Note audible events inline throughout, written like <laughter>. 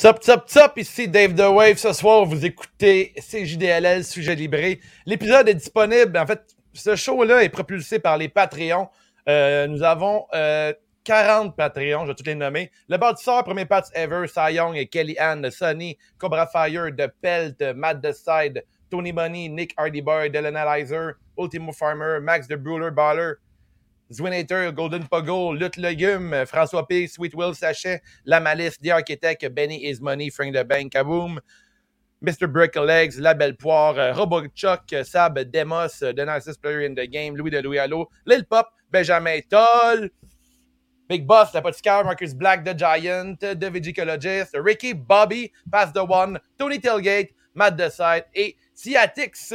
Sup, sup, sup, ici Dave The Wave. Ce soir, vous écoutez CJDLL, sujet libré. L'épisode est disponible. En fait, ce show-là est propulsé par les Patreons. Euh, nous avons euh, 40 Patreons, je vais tous les nommer. Le bâtisseur, premier patch ever, Cy Young et Kelly Ann, Sonny, Cobra Fire, The Pelt, Matt Side, Tony Money, Nick Hardyboy, Dylan Analyzer, Ultimo Farmer, Max The Bruler Baller, Zwinator, Golden Pogo, Lutte Legume, François P, Sweet Will Sachet, La The Architect, Benny Is Money, Frank the Bank, Kaboom, Mr. Brick Legs, La Belle Poire, Robot Chuck, Sab, Demos, The Nicest Player in the Game, Louis de Louis Allo, Lil Pop, Benjamin Toll, Big Boss, l'apothicaire, Marcus Black, The Giant, The Vigicologist, Ricky, Bobby, Pass the One, Tony Tailgate, Matt Decide et Tiatix.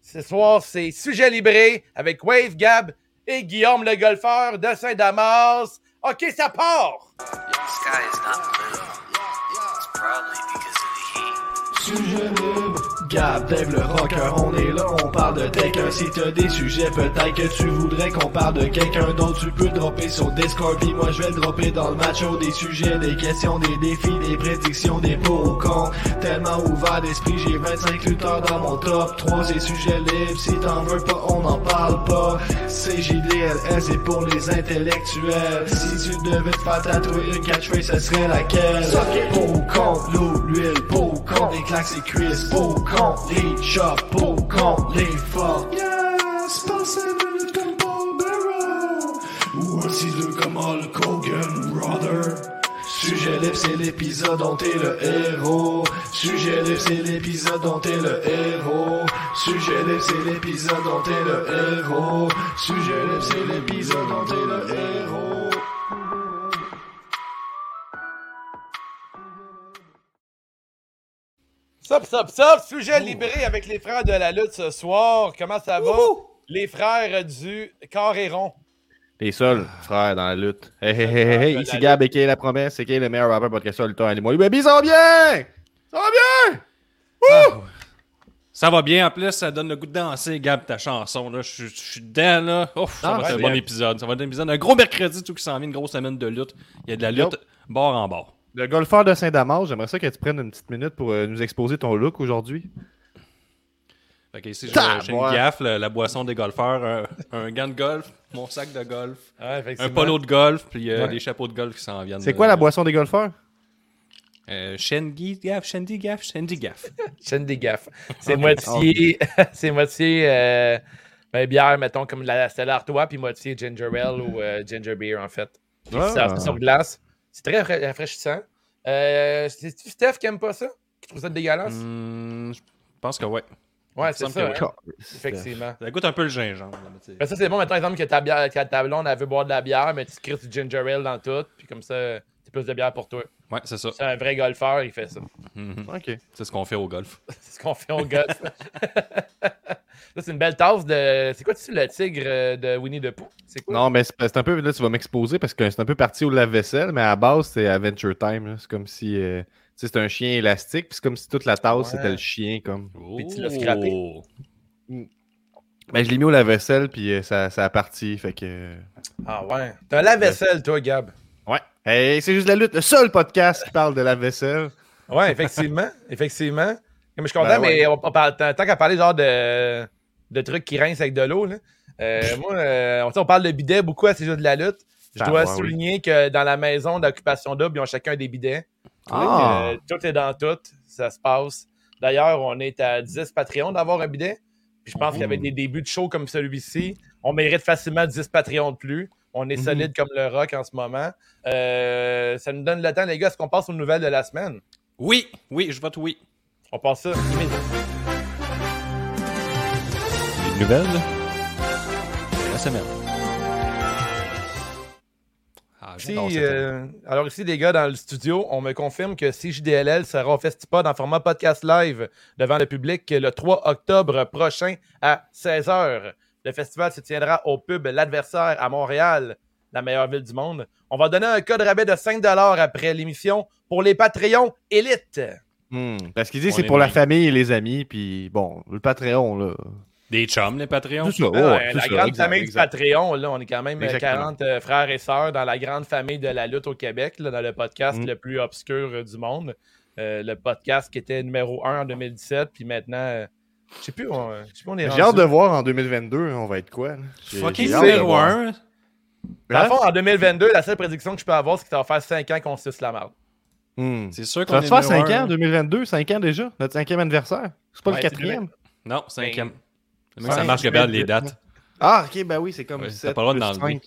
Ce soir, c'est Sujet Libré avec Wave Gab et Guillaume le golfeur de Saint-Damas. OK, ça part! Is not Gab, Dave le rocker, on est là, on parle de quelqu'un. Si t'as des sujets, peut-être que tu voudrais qu'on parle de quelqu'un d'autre. Tu peux dropper sur Discord, puis moi je vais le dropper dans le match-o. Des sujets, des questions, des défis, des prédictions, des pour ou. Tellement ouvert d'esprit, j'ai 25 lutteurs dans mon top 3. C'est sujet libre, si t'en veux pas, on n'en parle pas. CJDLS, c'est pour les intellectuels. Si tu devais te faire tatouer une catchphrase, ce serait laquelle? Pour ou l'eau, l'huile, pour ou contre les claques et cuisses, pour ou les chops, pour ou contre les fuck. Yes, passez Paul Bearer. Ou un 6-2 comme Hulk Hogan, brother. Sujet libre, c'est l'épisode dont t'es le héros. Sujet libre, c'est l'épisode dont t'es le héros. Sujet libre, c'est l'épisode dont t'es le héros. Sujet libre, c'est l'épisode dont t'es le héros. Sup, sup, sup, Sujet Libré avec les frères de la lutte ce soir. Comment ça va? Les frères du Carréron. Les seuls frères dans la lutte. Hey, hey, hey, hey, ici Gab, et qui est la promesse, c'est qui est le meilleur rappeur podcast sur le temps. Allez-moi, les baby, ça va bien! Ça va bien! Ça va bien, en plus, ça donne le goût de danser, Gab, ta chanson. Là. Je, suis- je suis dedans, là. Ouf, ça Ah, va être un bon épisode. Ça va être un épisode. Un gros mercredi, tout qui s'en vient, une grosse semaine de lutte. Il y a de la lutte Yup. bord en bord. Le golfeur de Saint-Damas, j'aimerais ça que tu prennes une petite minute pour euh, nous exposer ton look aujourd'hui. Fait que ici, j'ai une gaffe, la, la boisson des golfeurs, un, un gant de golf, mon sac de golf, Ouais, un polo de golf, puis euh, Ouais. des chapeaux de golf qui s'en viennent. C'est quoi euh, la boisson des golfeurs? Euh, Shandy Gaff, Shandy Gaff, Shandy Gaff. <laughs> C'est moitié, <laughs> c'est moitié euh, ben, bière, mettons, comme la Stella Artois, puis moitié ginger ale ou euh, ginger beer, en fait. Ah. Ça, sur glace. C'est très rafra- rafraîchissant. Euh, C'est-tu Steph qui aime pas ça? Qui trouve ça dégueulasse? Hmm, je pense que ouais. ouais, c'est ça. que hein, Effectivement. Ça goûte un peu le gingembre. là, mais. Ben, ça, c'est bon, mettons, exemple, que ta, bière, que ta blonde, elle veut boire de la bière, mais tu crées du ginger ale dans tout, puis comme ça, c'est plus de bière pour toi. Ouais, c'est ça. C'est un vrai golfeur, il fait ça. Mhm. Ok. C'est ce qu'on fait au golf. <laughs> C'est ce qu'on fait au golf. <laughs> ça, c'est une belle tasse de. C'est quoi, tu sais, le tigre euh, de Winnie the Pooh? C'est quoi? Non, mais c'est c'est un peu. Là, tu vas m'exposer parce que c'est un peu parti au lave-vaisselle, mais à la base, c'est Adventure Time. là. C'est comme si. euh, tu sais, c'est un chien élastique, puis c'est comme si toute la tasse, Ouais. c'était le chien. comme. Puis tu l'as scrappé. Oh. Ben, je l'ai mis au lave-vaisselle, puis euh, ça, ça a parti. Fait que. Ah ouais. T'as un lave-vaisselle, toi, Gab. Ouais. Hey, c'est juste la lutte, le seul podcast qui parle de la vaisselle. Ouais, effectivement. <laughs> effectivement. Comme je suis content, Ben ouais. mais on, on parle, tant tant qu'à parler genre de, de trucs qui rincent avec de l'eau, là. euh, moi, euh, on, on parle de bidet beaucoup à ces jeux de la lutte. Je Ah, dois oui. souligner que dans la maison d'occupation double, ils ont chacun des bidets. Ah. Euh, tout est dans tout, ça se passe. D'ailleurs, on est à 10 Patreons d'avoir un bidet. Puis je pense qu'avec des débuts de show comme celui-ci, on mérite facilement 10 Patreons de plus. On est Mhm. solide comme le rock en ce moment. Euh, ça nous donne le temps, les gars, est-ce qu'on passe aux nouvelles de la semaine? Oui, oui, je vote oui. On passe ça immédiatement. Une nouvelle? De la semaine. Ah, Si, euh, alors ici, les gars, dans le studio, on me confirme que CJDLL sera au Festipod en format podcast live devant le public le 3 octobre prochain à 16h. Le festival se tiendra au pub L'Adversaire à Montréal, la meilleure ville du monde. On va donner un code rabais de 5 après l'émission pour les Patreons élites. Hmm, Parce qu'il dit On c'est est pour la famille et les amis, puis bon, le Patreon, là. Des chums, les Patreons. C'est ça, Ouais, ouais, la ça, grande exact, famille exact. du Patreon, là, on est quand même euh, Exactement. 40 euh, frères et sœurs dans la grande famille de la lutte au Québec, là, dans le podcast Mm. le plus obscur euh, du monde. Euh, le podcast qui était numéro 1 en 2017, puis maintenant, euh, je sais plus, on, je sais plus, on est J'ai hâte de voir en 2022, on va être quoi. Fucking j'ai hâte de numéro voir. 1. Dans le Hein? fond, en 2022, la seule prédiction que je peux avoir, c'est que ça va faire 5 ans qu'on suce la merde. Hmm. C'est sûr Ça qu'on va est se faire numéro 5 un. ans, 2022, 5 ans déjà, notre cinquième anniversaire. C'est pas Ouais, le quatrième. Non, cinquième. Ben, Mais ça marche que bien vais- les dates. Ah, ok, ben oui, c'est comme Ouais, t'as 7 pas le droit de plus l'enlever.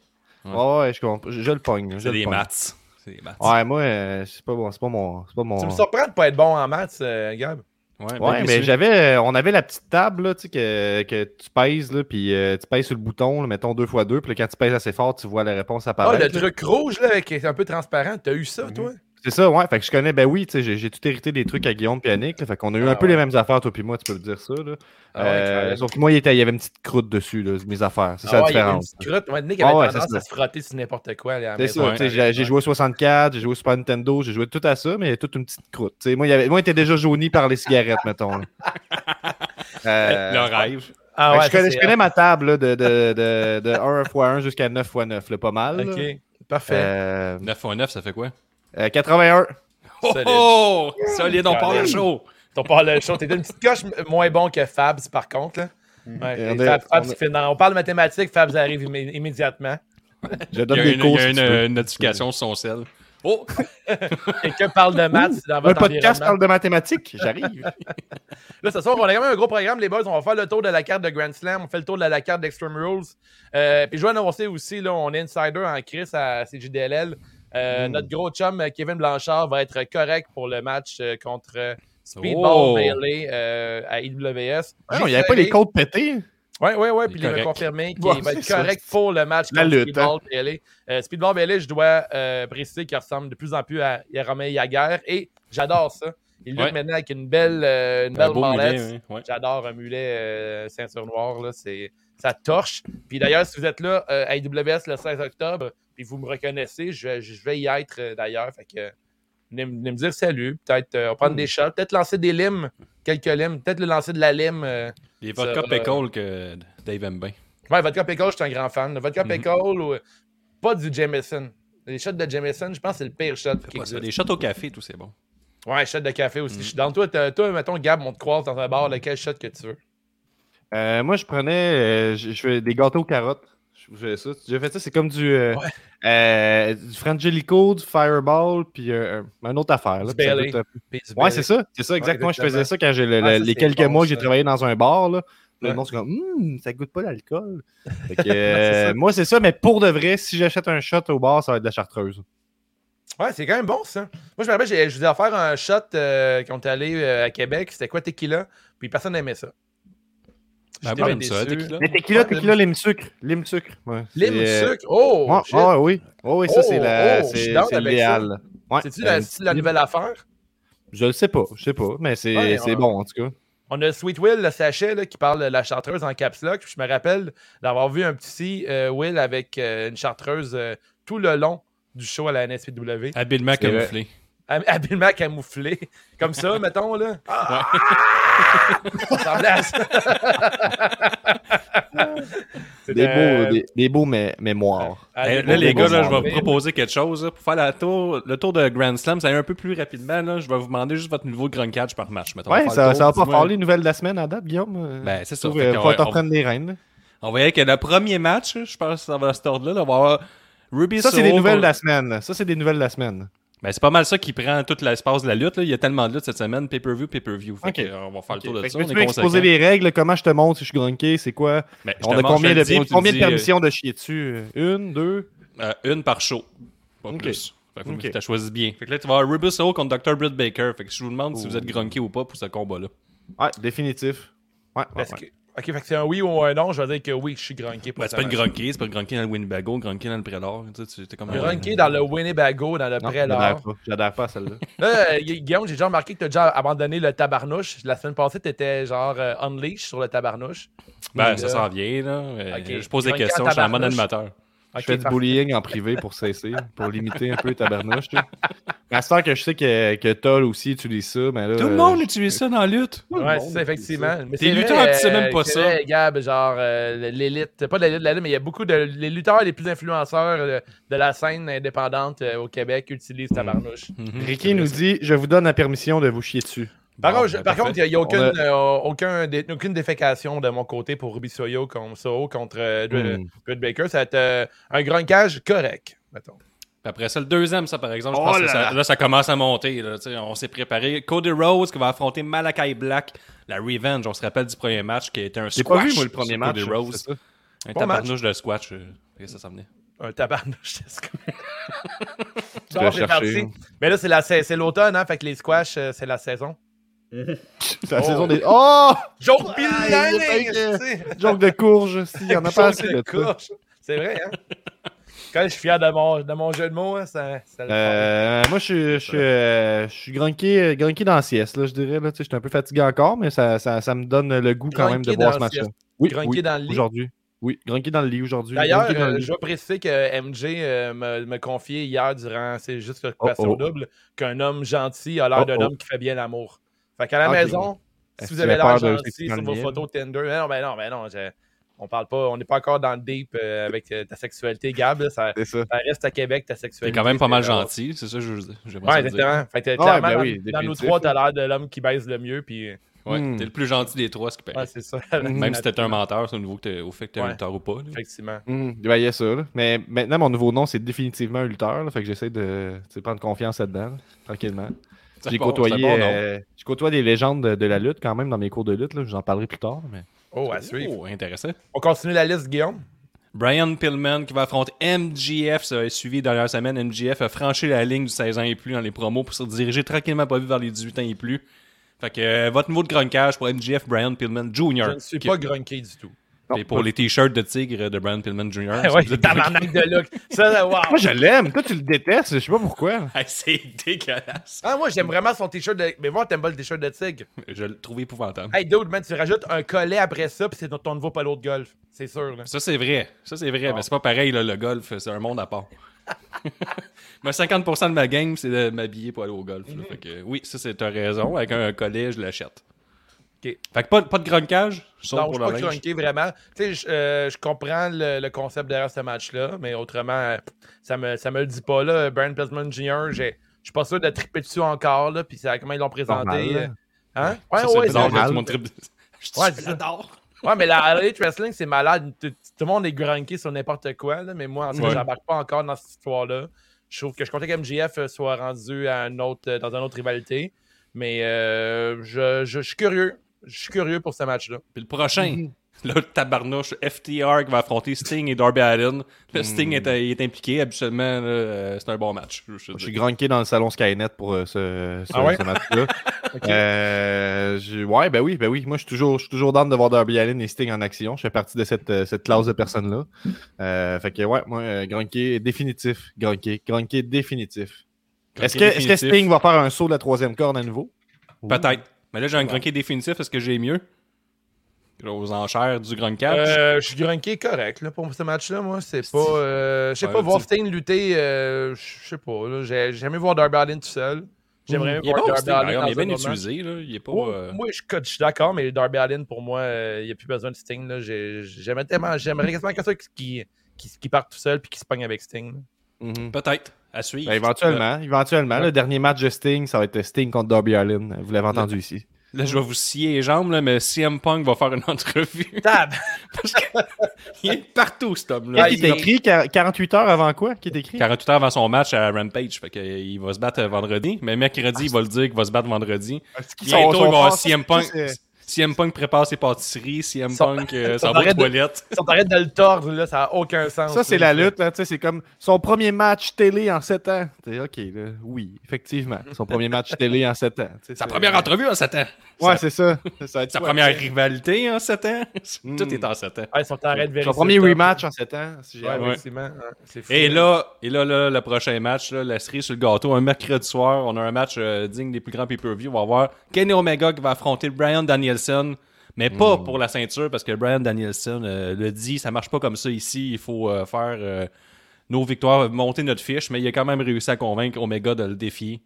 5. Ouais, ouais, je comprends. Je, je le pogne. C'est des maths. C'est des maths. Ouais, moi, euh, c'est pas, bon, c'est pas mon. C'est pas mon... Tu me surprends de pas être bon en maths, euh, Gab. Ouais, ben, Ouais, mais j'avais, euh, on avait la petite table là, tu sais, que, que tu pèses, là, puis euh, tu pèses sur le bouton, là, mettons deux fois deux, puis là, quand tu pèses assez fort, tu vois la réponse Ah, apparaître. le là. truc rouge, là, qui est un peu transparent, t'as eu ça, toi? C'est ça, ouais. Fait que je connais, ben oui, tu sais, j'ai, tout hérité des trucs à Guillaume et Annick, là, fait qu'on a eu Ah, un peu ouais. les mêmes affaires, toi puis moi, tu peux le dire ça, là. Ah ouais, Euh, sauf que moi, il, était, il y avait une petite croûte dessus, là, mes affaires. C'est Ah ça la ouais, il y avait une différence. petite croûte. Ouais, Nick Ah avait ouais, tendance c'est à ça. se frotter sur n'importe quoi. C'est ça, Ouais. tu sais, j'ai, joué au 64, j'ai joué au Super Nintendo, j'ai joué tout à ça, mais il y a toute une petite croûte. Tu sais, moi, il y avait, moi, il était déjà jauni par les cigarettes, mettons. <laughs> Euh, Le rêve. Ah ouais, je, connais, je connais ma table là, de, de, de, de 1 x 1 jusqu'à 9 x 9, là, pas mal. là. Ok, parfait. Euh, 9 x 9, ça fait quoi? Euh, 81. Oh, Solide. oh! Solide, on part le Solide. show. Ton parle le show. T'es une petite coche moins bon que Fabs, par contre. Là. Ouais, Et et on Fab- on fait- non, on parle de mathématiques, Fabs arrive immé- immédiatement. <laughs> Je Il donne y a des une, cours il y a une, notification sur son sel. Oh! <laughs> Quelqu'un parle de maths dans Un votre podcast parle de mathématiques, j'arrive. <laughs> Là, ce soir, on a quand même un gros programme, les boys. On va faire le tour de la carte de Grand Slam. On fait le tour de la carte d'Extreme Rules. Euh, puis je dois annoncer aussi, là, on est insider en Chris à CJDLL. Euh, Mm. Notre gros chum, euh, Kevin Blanchard, va être correct pour le match euh, contre Speedball Oh. Bailey euh, à IWS. Ah non, il n'y avait pas les codes pétés. Oui, oui, oui. Puis il m'a confirmé qu'il Ouais, va être ça. correct pour le match contre lutte, hein. Speedball Bailey. Euh, Speedball Bailey, je dois préciser qu'il ressemble de plus en plus à Yaromé Yaguer et j'adore ça. Il lutte Ouais. maintenant avec une belle, une Un belle beau mallette. mulet, oui. Ouais. J'adore un mulet ceinture noire. Là, c'est, ça torche. Puis d'ailleurs, si vous êtes là euh, à IWS le 16 octobre, puis vous me reconnaissez, je, vais- je vais y être euh, d'ailleurs. Fait que venez, me- venez me dire salut. Peut-être euh, prendre des shots. Peut-être lancer des limes. Quelques limes. Peut-être le lancer de la lime. euh. Les vodka Ça, pickle que Dave aime bien. Ouais, Vodka Pickle, je suis un grand fan. Le Vodka Mhm. Pickle, ou, pas du Jameson. Les shots de Jameson, je pense que c'est le pire shot qui ça. Des shots au café, tout c'est bon. Ouais, shot de café aussi. Mhm. Je suis dans toi, toi, mettons, Gab, on te croise dans un bar, lequel shot que tu veux? Euh, moi, je prenais euh, je, je fais des gâteaux aux carottes. Je fais ça. J'ai fait ça, c'est comme du, euh, Ouais. euh, du Frangelico, du Fireball, puis euh, un autre affaire. Là, Ouais, c'est ça. C'est ça, exactement. je faisais ça quand j'ai le- Ah, les quelques bon, mois que j'ai travaillé dans un bar. Là. Ouais. Le monde, c'est comme, Hum, ça goûte pas l'alcool. <laughs> Moi, c'est ça, mais pour de vrai, si j'achète un shot au bar, ça va être de la chartreuse. Ouais, c'est quand même bon, ça. Moi, je me rappelle, je vous ai offert un shot quand on est allé à Québec. C'était quoi, tequila? Puis personne n'aimait ça. Moi, bien j'aime ça, déçu. tequila. Mais tequila, lime sucre. Lime sucre. Ouais, Lime c'est, euh, sucre? Oh! ouais, shit. ouais, oui. Ouais, oui, ça, Oh, c'est la- oh, suis c'est c'est l'idéal. Ouais, C'est-tu euh, la, une c'est-tu la nouvelle affaire? Je le sais pas, je sais pas, mais c'est Ouais, c'est ouais. bon en tout cas. On a Sweet Will, le sachet, là, qui parle de la chartreuse en caps lock. Puis je me rappelle d'avoir vu un petit euh, Will avec euh, une chartreuse euh, tout le long du show à la NSPW. Habilement C'est vrai. camouflé. Hab- Habilement camouflé. Comme ça, mettons, là. Ah! <laughs> Ça. Des euh, beaux, des, des beaux mé- mémoires. là, beaux les gars, là, je vais vous proposer quelque chose. là. pour faire la tour, le tour de Grand Slam, ça va aller un peu plus rapidement. Là. Je vais vous demander juste votre niveau de Grand Catch par match. mettons. On Ouais, ça, va pas faire les nouvelles de la semaine à date, Guillaume. Euh, Ben, c'est ça. faut, euh, t'en on- prendre les rênes. On aller avec le premier match. Je pense que ça va à cet ordre-là. là. On va avoir Ruby Ça, c'est des nouvelles de la semaine. Ça, c'est des nouvelles de la semaine. Ben, c'est pas mal ça qui prend tout l'espace de la lutte. là. Il y a tellement de lutte cette semaine. Pay-per-view, pay-per-view. Euh, on va faire le tour de que ça. On tu peux exposer les règles, comment je te montre si je suis grunqué, c'est quoi? Ben, On a combien de, dis, tu combien de euh, permissions de chier dessus? Une, deux? Euh, une par show. Pas Ok. plus. Fait que Ok. t'as choisi bien. Fait que là, tu vas avoir Ruby Soho contre Dr. Britt Baker. Fait que je vous demande si vous êtes grunky ou pas pour ce combat-là. Ouais, définitif. Ouais, ouais. Ok, fait que c'est un oui ou un non. Je vais dire que oui, je suis grunké pour Ben, ça. c'est pas le grunky, c'est pas le grunky dans le Winnebago, grunky dans le Prédor. Tu sais, tu- t'es comme Grunké dans le Winnebago, dans le Non, pré j'adhère pas. À celle-là. Là, <laughs> euh, Gu- Guillaume, j'ai déjà remarqué que tu as déjà abandonné le tabarnouche. La semaine passée, tu étais genre euh, unleash sur le tabarnouche. Ben, ça s'en vient, là. Je pose des questions, je suis un bon animateur. Ok, je fais du parfait. bullying en privé pour cesser, pour limiter un peu ta bernouche. tu sais. À ce temps que je sais que, que Toll aussi utilise ça, mais là. Tout le euh, monde utilise ça dans la lutte. tout le Ouais, monde c'est ça, effectivement. Mais c'est lutteurs, vrai, tu sais même pas c'est ça. vrai, Gab, genre euh, l'élite, pas de l'élite, de la lutte, mais il y a beaucoup de les lutteurs les plus influenceurs euh, de la scène indépendante euh, au Québec utilisent Tabarnouche. Mhm. Ricky nous dit Je vous donne la permission de vous chier dessus. Par, Bon, contre, je- ben, par contre, il n'y a, aucune, a- euh, aucun dé- aucune défécation de mon côté pour Ruby Soyo contre, Soho contre euh, Dre- Mm. Britt Baker. Ça va être euh, un grunkage correct, mettons. Puis après ça, le deuxième, ça par exemple, je Oh pense que là ça, là. là, ça commence à monter. Là, on s'est préparé. Cody Rhodes qui va affronter Malakai Black, la Revenge. On se rappelle du premier match qui était un J'ai squash. pas vu, moi, le premier match. Cody Rhodes. Un Bon tabarnouche de squash. euh, ça, ça venait? Un tabarnouche. que- Bon, cherché. parti. Mais là, c'est la sa- c'est l'automne, hein? Fait que les squash, euh, c'est la saison. <laughs> C'est la Oh. saison des. Oh Joke sais. Joke de courge, s'il y en a pas assez de courge. C'est vrai, hein? Quand je suis fier de mon, de mon jeu de mots, hein, ça, ça le fait. Euh, moi, je suis, je suis, euh, je suis grunqué, grunqué dans la sieste, là, je dirais. Là, Tu sais, je suis un peu fatigué encore, mais ça, ça, ça me donne le goût quand même de dans ce match-là. Oui, Grunqué oui, dans le lit. aujourd'hui. Oui, grunqué dans le lit aujourd'hui. D'ailleurs, euh, je dois préciser que MJ euh, me, me confiait hier durant C'est juste l'occupation Oh, oh. double qu'un homme gentil a l'air Oh, d'un oh. homme qui fait bien l'amour. Fait qu'à la Ok. maison, si vous avez l'air gentil sur vos photos Tinder, mais non, mais non, mais non, je- on parle pas, on n'est pas encore dans le deep euh, avec euh, ta sexualité, Gab. là, ça, C'est ça. ça reste à Québec, ta T'es sexualité. quand même pas mal euh, gentil, c'est ça que je j'aimerais Ouais, ça dire. exactement. Fait que, Ouais, clairement, ben dans- oui, dans, nous trois, t'as l'air de l'homme qui baise le mieux, puis Ouais, Hmm. T'es le plus gentil des trois, ce qui paraît. ouais, c'est ça. <laughs> Même si t'es un menteur, c'est au niveau que t'es- au fait que t'es un Ouais. lutteur ou pas. là. Effectivement. Ben, il y a ça. là. Mais maintenant, mon nouveau nom, c'est définitivement un lutteur. là, fait que j'essaie de prendre confiance là-dedans, là, tranquillement. C'est J'ai côtoyé, bon euh, je côtoie des légendes de, de la lutte quand même dans mes cours de lutte. là. Je vous en parlerai plus tard. Mais... Oh, à suivre. Oh, intéressant. On continue la liste, Guillaume? Brian Pillman qui va affronter MGF. Ça a suivi dernière semaine. MGF a franchi la ligne du 16 ans et plus dans les promos pour se diriger tranquillement pas vu vers les 18 ans et plus. Fait que euh, votre niveau de grunkage pour MGF Brian Pillman Jr. Je ne suis Qui- pas grunké du tout. Et pour les t-shirts de tigre de Brian Pillman Jr. Ah <laughs> ouais, tabarnak de look. Ça, wow. Moi, je l'aime. Toi, tu le détestes. Je sais pas pourquoi. <laughs> C'est dégueulasse. Ah, moi, j'aime vraiment son t-shirt de. Mais voir, t'aimes pas le t-shirt de tigre. Je le trouve épouvantable. Hey, dude, man, tu rajoutes un collet après ça, puis c'est ton, nouveau polo de golf. C'est sûr, là. Ça, c'est vrai. Ça, c'est vrai. Mais c'est pas pareil, là, le golf. C'est un monde à part. <laughs> Moi, 50% de ma game, c'est de m'habiller pour aller au golf. là. Fait que, oui, ça, c'est t'as raison. Avec un collet, je l'achète. Ok. Fait que pas, pas de grunkage, sauf Non, pour je le suis pas linge. crunké vraiment. Tu sais, je, euh, je comprends le, le concept derrière ce match-là, mais autrement, ça me, ça me le dit pas. Là. Brian Pillman Jr., j'ai- je suis pas sûr de triper dessus encore, là, puis c'est comment ils l'ont présenté. Normal, Hein? Ouais, ouais, bizarre, c'est là, normal. tout le monde tripe- Je <laughs> Ouais, j'adore. Ouais, mais la Elite Wrestling, c'est malade. Tout, tout le monde est grunké sur n'importe quoi, là, mais moi, en tout cas, Ouais. j'embarque pas encore dans cette histoire-là. Je trouve que je comptais que MJF euh, soit rendu à un autre, euh, dans une autre rivalité, mais euh, je, je- je suis curieux. Je suis curieux pour ce match-là. Puis le prochain, Mhm. <laughs> là, le tabarnouche, FTR qui va affronter Sting et Darby Allin. Le Sting Mhm. est, il est impliqué. Habituellement, euh, c'est un bon match. Je, je Je suis dis. grunqué dans le salon Skynet pour euh, ce, ce, Ah ouais? ce match-là. <laughs> Euh, je- ouais, ben oui, ben oui. Moi, je suis toujours, je suis toujours dans de voir Darby Allin et Sting en action. Je fais partie de cette, euh, cette classe de personnes-là. Euh, fait que, ouais, moi, euh, grunké définitif. Grunké. Grunké définitif. Est-ce que, que. Sting va faire un saut de la troisième corde à nouveau? Peut-être. Mais là, j'ai un grunqué définitif. Est-ce que j'ai mieux? Aux enchères du grunkage. Euh, je suis grunké correct là, pour ce match-là. Moi, c'est pas. euh, je sais Ouais, pas, voir Sting lutter, euh, je sais pas. J'ai aimé voir Darby Allin tout seul. J'aimerais est voir Darby Allin il est bien utilisé. Là. Il est pas. Moi, euh, moi, je, je suis d'accord, mais Darby Allin, pour moi, euh, il n'y a plus besoin de Sting. J'aimerais tellement, j'aimerais quasiment que ça qui, qui, qui parte tout seul puis qui se pogne avec Sting. Mhm. Peut-être. À suivre. Ben, éventuellement, éventuellement. Le dernier match de Sting, ça va être Sting contre Darby Allin. Vous l'avez entendu ici. Là, je vais vous scier les jambes, là, mais CM Punk va faire une entrevue. <laughs> Tab! Parce qu'il est partout, cet homme-là. Ah, Qui est écrit quar- 48 heures avant quoi? Qui est écrit? 48 heures avant son match à Rampage. Fait qu'il va se battre vendredi. Mais mercredi, il va le dire qu'il va se battre vendredi. Bientôt, il va y avoir CM Punk. CM Punk prépare ses pâtisseries. CM Son- Punk <laughs> euh, son s'en va aux toilettes. Si on t'arrête de le tordre, là, ça n'a aucun sens. Ça, c'est la lutte, là, tu sais, c'est comme son premier match télé en 7 ans. T'sais, ok, là, oui, effectivement. Son premier match télé en 7 ans. Sa première entrevue en 7 ans. Ouais, c'est ça. Sa quoi, première rivalité en 7 ans? <laughs> Mm. Tout est en 7 ans. Ouais, si on t'arrête de vérifier. Son premier rematch en 7 ans. si j'ai- Ouais, Ouais. effectivement. hein, fou. Et là, et là, là, le prochain match, là, la cerise sur le gâteau, un mercredi soir, on a un match euh, digne des plus grands pay-per-view. On va voir Kenny Omega qui va affronter Brian Danielson, mais pas pour la ceinture parce que Brian Danielson euh, le dit, ça marche pas comme ça ici. Il faut euh, faire euh, nos victoires, monter notre fiche, mais il a quand même réussi à convaincre Omega de le défier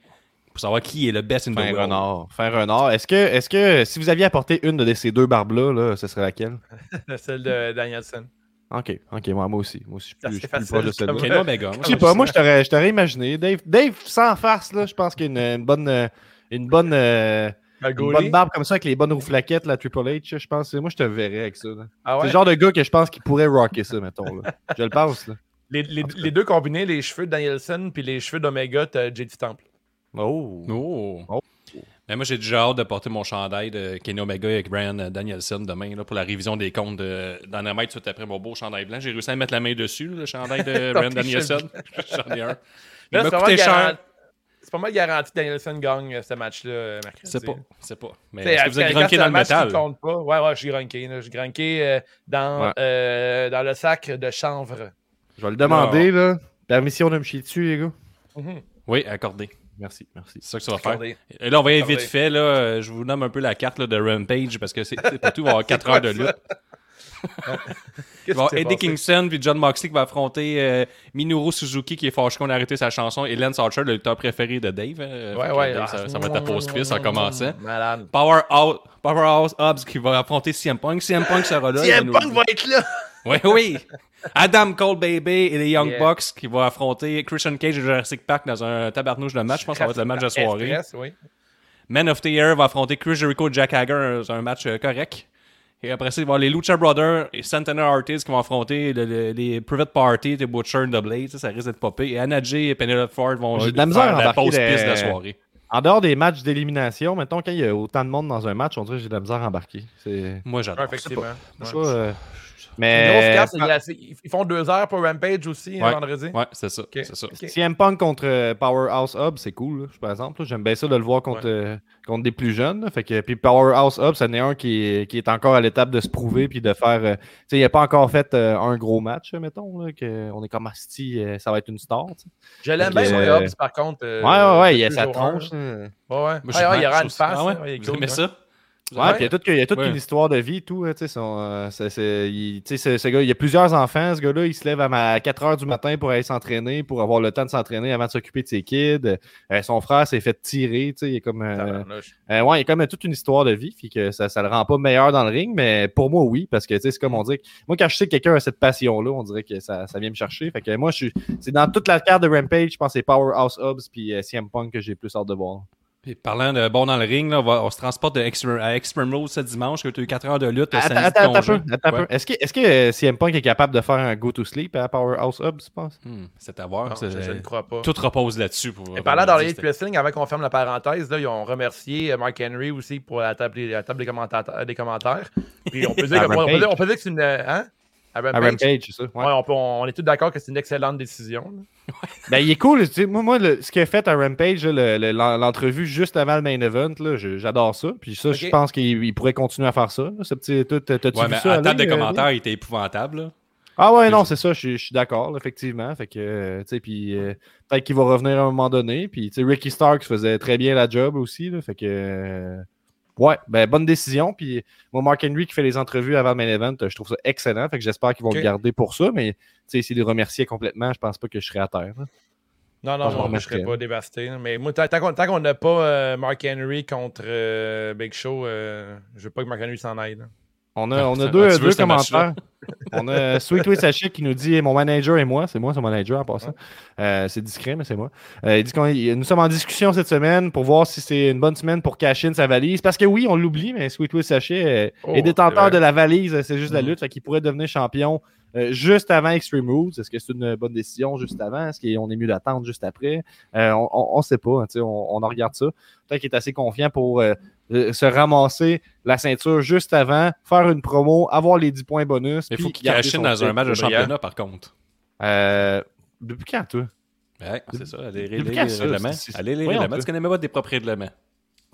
pour savoir qui est le best in the world. renard. Fin renard. Est-ce que, est que si vous aviez apporté une de ces deux barbes-là, là, ce serait laquelle? <laughs> Celle de Danielson. Ok, ok, moi, moi aussi. Moi aussi, je suis plus, c'est je plus proche de sais pas, moi, je t'aurais je t'aurais imaginé. Dave, Dave, sans farce, là, je pense qu'il y a une, une bonne. Une bonne, euh, Un une bonne barbe comme ça avec les bonnes rouflaquettes, la Triple H, je pense. Moi, je te verrais avec ça. Ah C'est le genre de gars que je pense qu'il pourrait rocker ça, mettons. Là. Je le pense. Là. Les, les- les deux combinés, les cheveux de Danielson puis les cheveux d'Omega, t'as JD Temple. Oh. Oh. Oh. Mais moi, j'ai déjà hâte de porter mon chandail de Kenny Omega avec Brian Danielson demain là, pour la révision des comptes de Dynamite tout après mon beau chandail blanc. J'ai réussi à mettre la main dessus, le chandail de <laughs> Brian Danielson. <laughs> J'en ai un. Il Là, m'a c'est pas, coûté mal cher. Pas mal garanti que Danielson gagne euh, ce match-là euh, mercredi. C'est pas, c'est pas. Mais est-ce que vous êtes c'est dans le match qui métal? compte pas. Ouais, ouais, j'ai grunqué. là. J'ai grunqué euh, dans, Ouais. euh, dans le sac de chanvre. Je vais le demander, là. Permission de me chier dessus, les gars. Mhm. Oui, accordé. Merci, merci. C'est ça que tu vas faire. Et là, on va y aller vite fait. Là, je vous nomme un peu la carte là, de Rampage parce que c'est c'est pas tout. Il va y avoir <laughs> 4 quoi heures de ça? lutte. S'est Eddie? Kingston puis John Moxley qui va affronter euh, Minoru Suzuki qui est fâché qu'on a arrêté sa chanson et Lance Archer, le lutteur préféré de Dave. euh, Ouais, ouais. Dave, ah, ça, ça va être la pause piste en commençant. Malade. Powerhouse, Powerhouse Hobbs qui va affronter CM Punk. CM Punk sera là. CM nous- Punk va être là! Oui, oui. Adam Cole Baby et les Young Yeah. Bucks qui vont affronter Christian Cage et Jurassic Park dans un tabarnouche de match. Je pense que ça va être le match de soirée. Express, oui. Man of the Year va affronter Chris Jericho et Jack Hager dans un match euh, correct. Et après ça, il va y avoir les Lucha Brothers et Santana Artis qui vont affronter le- le- les Private Party de Butcher and the Blade. Ça, ça risque d'être popé. Et Anna Jay et Penelope Ford vont J'ai de la faire la embarquer pause les- piste de la soirée. En dehors des matchs d'élimination, mettons, quand il y a autant de monde dans un match, on dirait que j'ai de la misère à embarquer. C'est. Moi, Ouais, j'adore. effectivement. je sais Ouais. pas, euh, Mais. grosse ils font deux heures pour Rampage aussi, hein, Ouais. vendredi. Ouais, c'est ça. Ok. C'est ça. Ok. CM Punk contre euh, Powerhouse Hub, c'est cool, là, par exemple. là. J'aime bien ça de le voir contre, euh, contre des plus jeunes. là. Fait que, puis Powerhouse Hub, c'en est un qui est, qui est encore à l'étape de se prouver puis de faire. euh, tu sais, il n'a pas encore fait euh, un gros match, mettons. Là, que on est comme Asti, euh, ça va être une star. Je l'aime bien, euh, Hobbs, par contre. euh, ouais, ouais, ouais, il y a sa tronche. Ouais, ouais. Moi, je ouais, il y aura une face. Ah ouais? ouais, il est Vous cool, aimez hein. ça? Ouais, puis il y a, il toute Ouais. une histoire de vie, tout. hein, tu sais, son, euh, c'est- c'est- il- tu sais, ce, gars, il y a plusieurs enfants, ce gars-là. Il se lève à, ma- à 4 h du matin pour aller s'entraîner, pour avoir le temps de s'entraîner avant de s'occuper de ses kids. Euh, son frère s'est fait tirer. tu sais, Il est comme. euh, euh, ouais, il y a comme toute une histoire de vie, puis que ça, ça le rend pas meilleur dans le ring, mais pour moi, oui, parce que tu sais, c'est comme on dit. Moi, quand je sais que quelqu'un a cette passion-là, on dirait que ça, ça vient me chercher. Fait que moi, je suis. C'est dans toute la carte de Rampage, je pense que c'est Powerhouse Hubs puis euh, CM Punk que j'ai plus hâte de voir. Puis parlant de bon dans le ring, là, on, va- on se transporte de Extreme, à Extreme Rules ce dimanche, que tu as eu 4 heures de lutte. Attends, samedi de attends, attends un congé. peu. attends un Ouais. peu. Est-ce que, est-ce que euh, CM Punk est capable de faire un go to sleep à Powerhouse Hubs, tu penses? Hmm, c'est à voir. Non, je, je ne crois pas. Tout repose là-dessus. Pour Et parlant dans les vendredi, Elite Wrestling, avant qu'on ferme la parenthèse, là, ils ont remercié euh, Mark Henry aussi pour la table, la table des, commentaires. Puis on peut dire, <laughs> que- on peut Rampage. dire- on peut dire que c'est une. euh, Hein? À À Rampage. Rampage, c'est ça. ouais. Ouais, on, peut- on est tous d'accord que c'est une excellente décision. <laughs> Ben, il est cool. tu sais, Moi, moi le- ce qu'il a fait à Rampage, le- le- l'entrevue juste avant le main event, j'adore ça. Puis ça, je pense qu'il il pourrait continuer à faire ça. là, Ce petit, tout- t'as-tu Ouais, vu mais ça de euh, commentaires, il était épouvantable. là. Ah ouais, non, c'est ça, je suis- je suis d'accord, effectivement. Fait que, euh, tu sais, puis euh, peut-être qu'il va revenir à un moment donné. Puis, tu sais, Ricky Starks faisait très bien la job aussi, là, fait que, euh, ouais, ben, bonne décision. Puis, moi, Mark Henry qui fait les entrevues avant le main event, je trouve ça excellent. Fait que j'espère qu'ils vont le garder pour ça. Mais, tu sais, s'il le remercier complètement, je pense pas que je serais à terre. là. Non, non, Je non, serais pas dévasté. Mais moi, tant qu'on n'a pas euh, Mark Henry contre euh, Big Show, euh, je veux pas que Mark Henry s'en aille. là. On a, on a deux, deux commentaires. on a <laughs> Sweet Way Sachet qui nous dit Mon manager et moi, c'est moi son manager en passant. Euh, c'est discret, mais c'est moi. Euh, il dit qu'on nous sommes en discussion cette semaine pour voir si c'est une bonne semaine pour cash in sa valise. Parce que oui, on l'oublie, mais Sweet Way Sachet euh, Oh, est détenteur de la valise, c'est juste la Mhm. lutte, fait qu'il pourrait devenir champion euh, juste avant Extreme Rules. Est-ce que c'est une bonne décision juste avant? Est-ce qu'on est mieux d'attendre juste après? On, on sait pas, hein, on, on en regarde ça. Peut-être qu'il est assez confiant pour euh, se ramasser la ceinture juste avant, faire une promo, avoir les 10 points bonus. Mais il faut qu'il dans un match de championnat, par contre. Euh, depuis quand, toi? Ouais, c'est ça. Allez lire les règlements. Allez les règlements. Tu connais même pas tes propres règlements.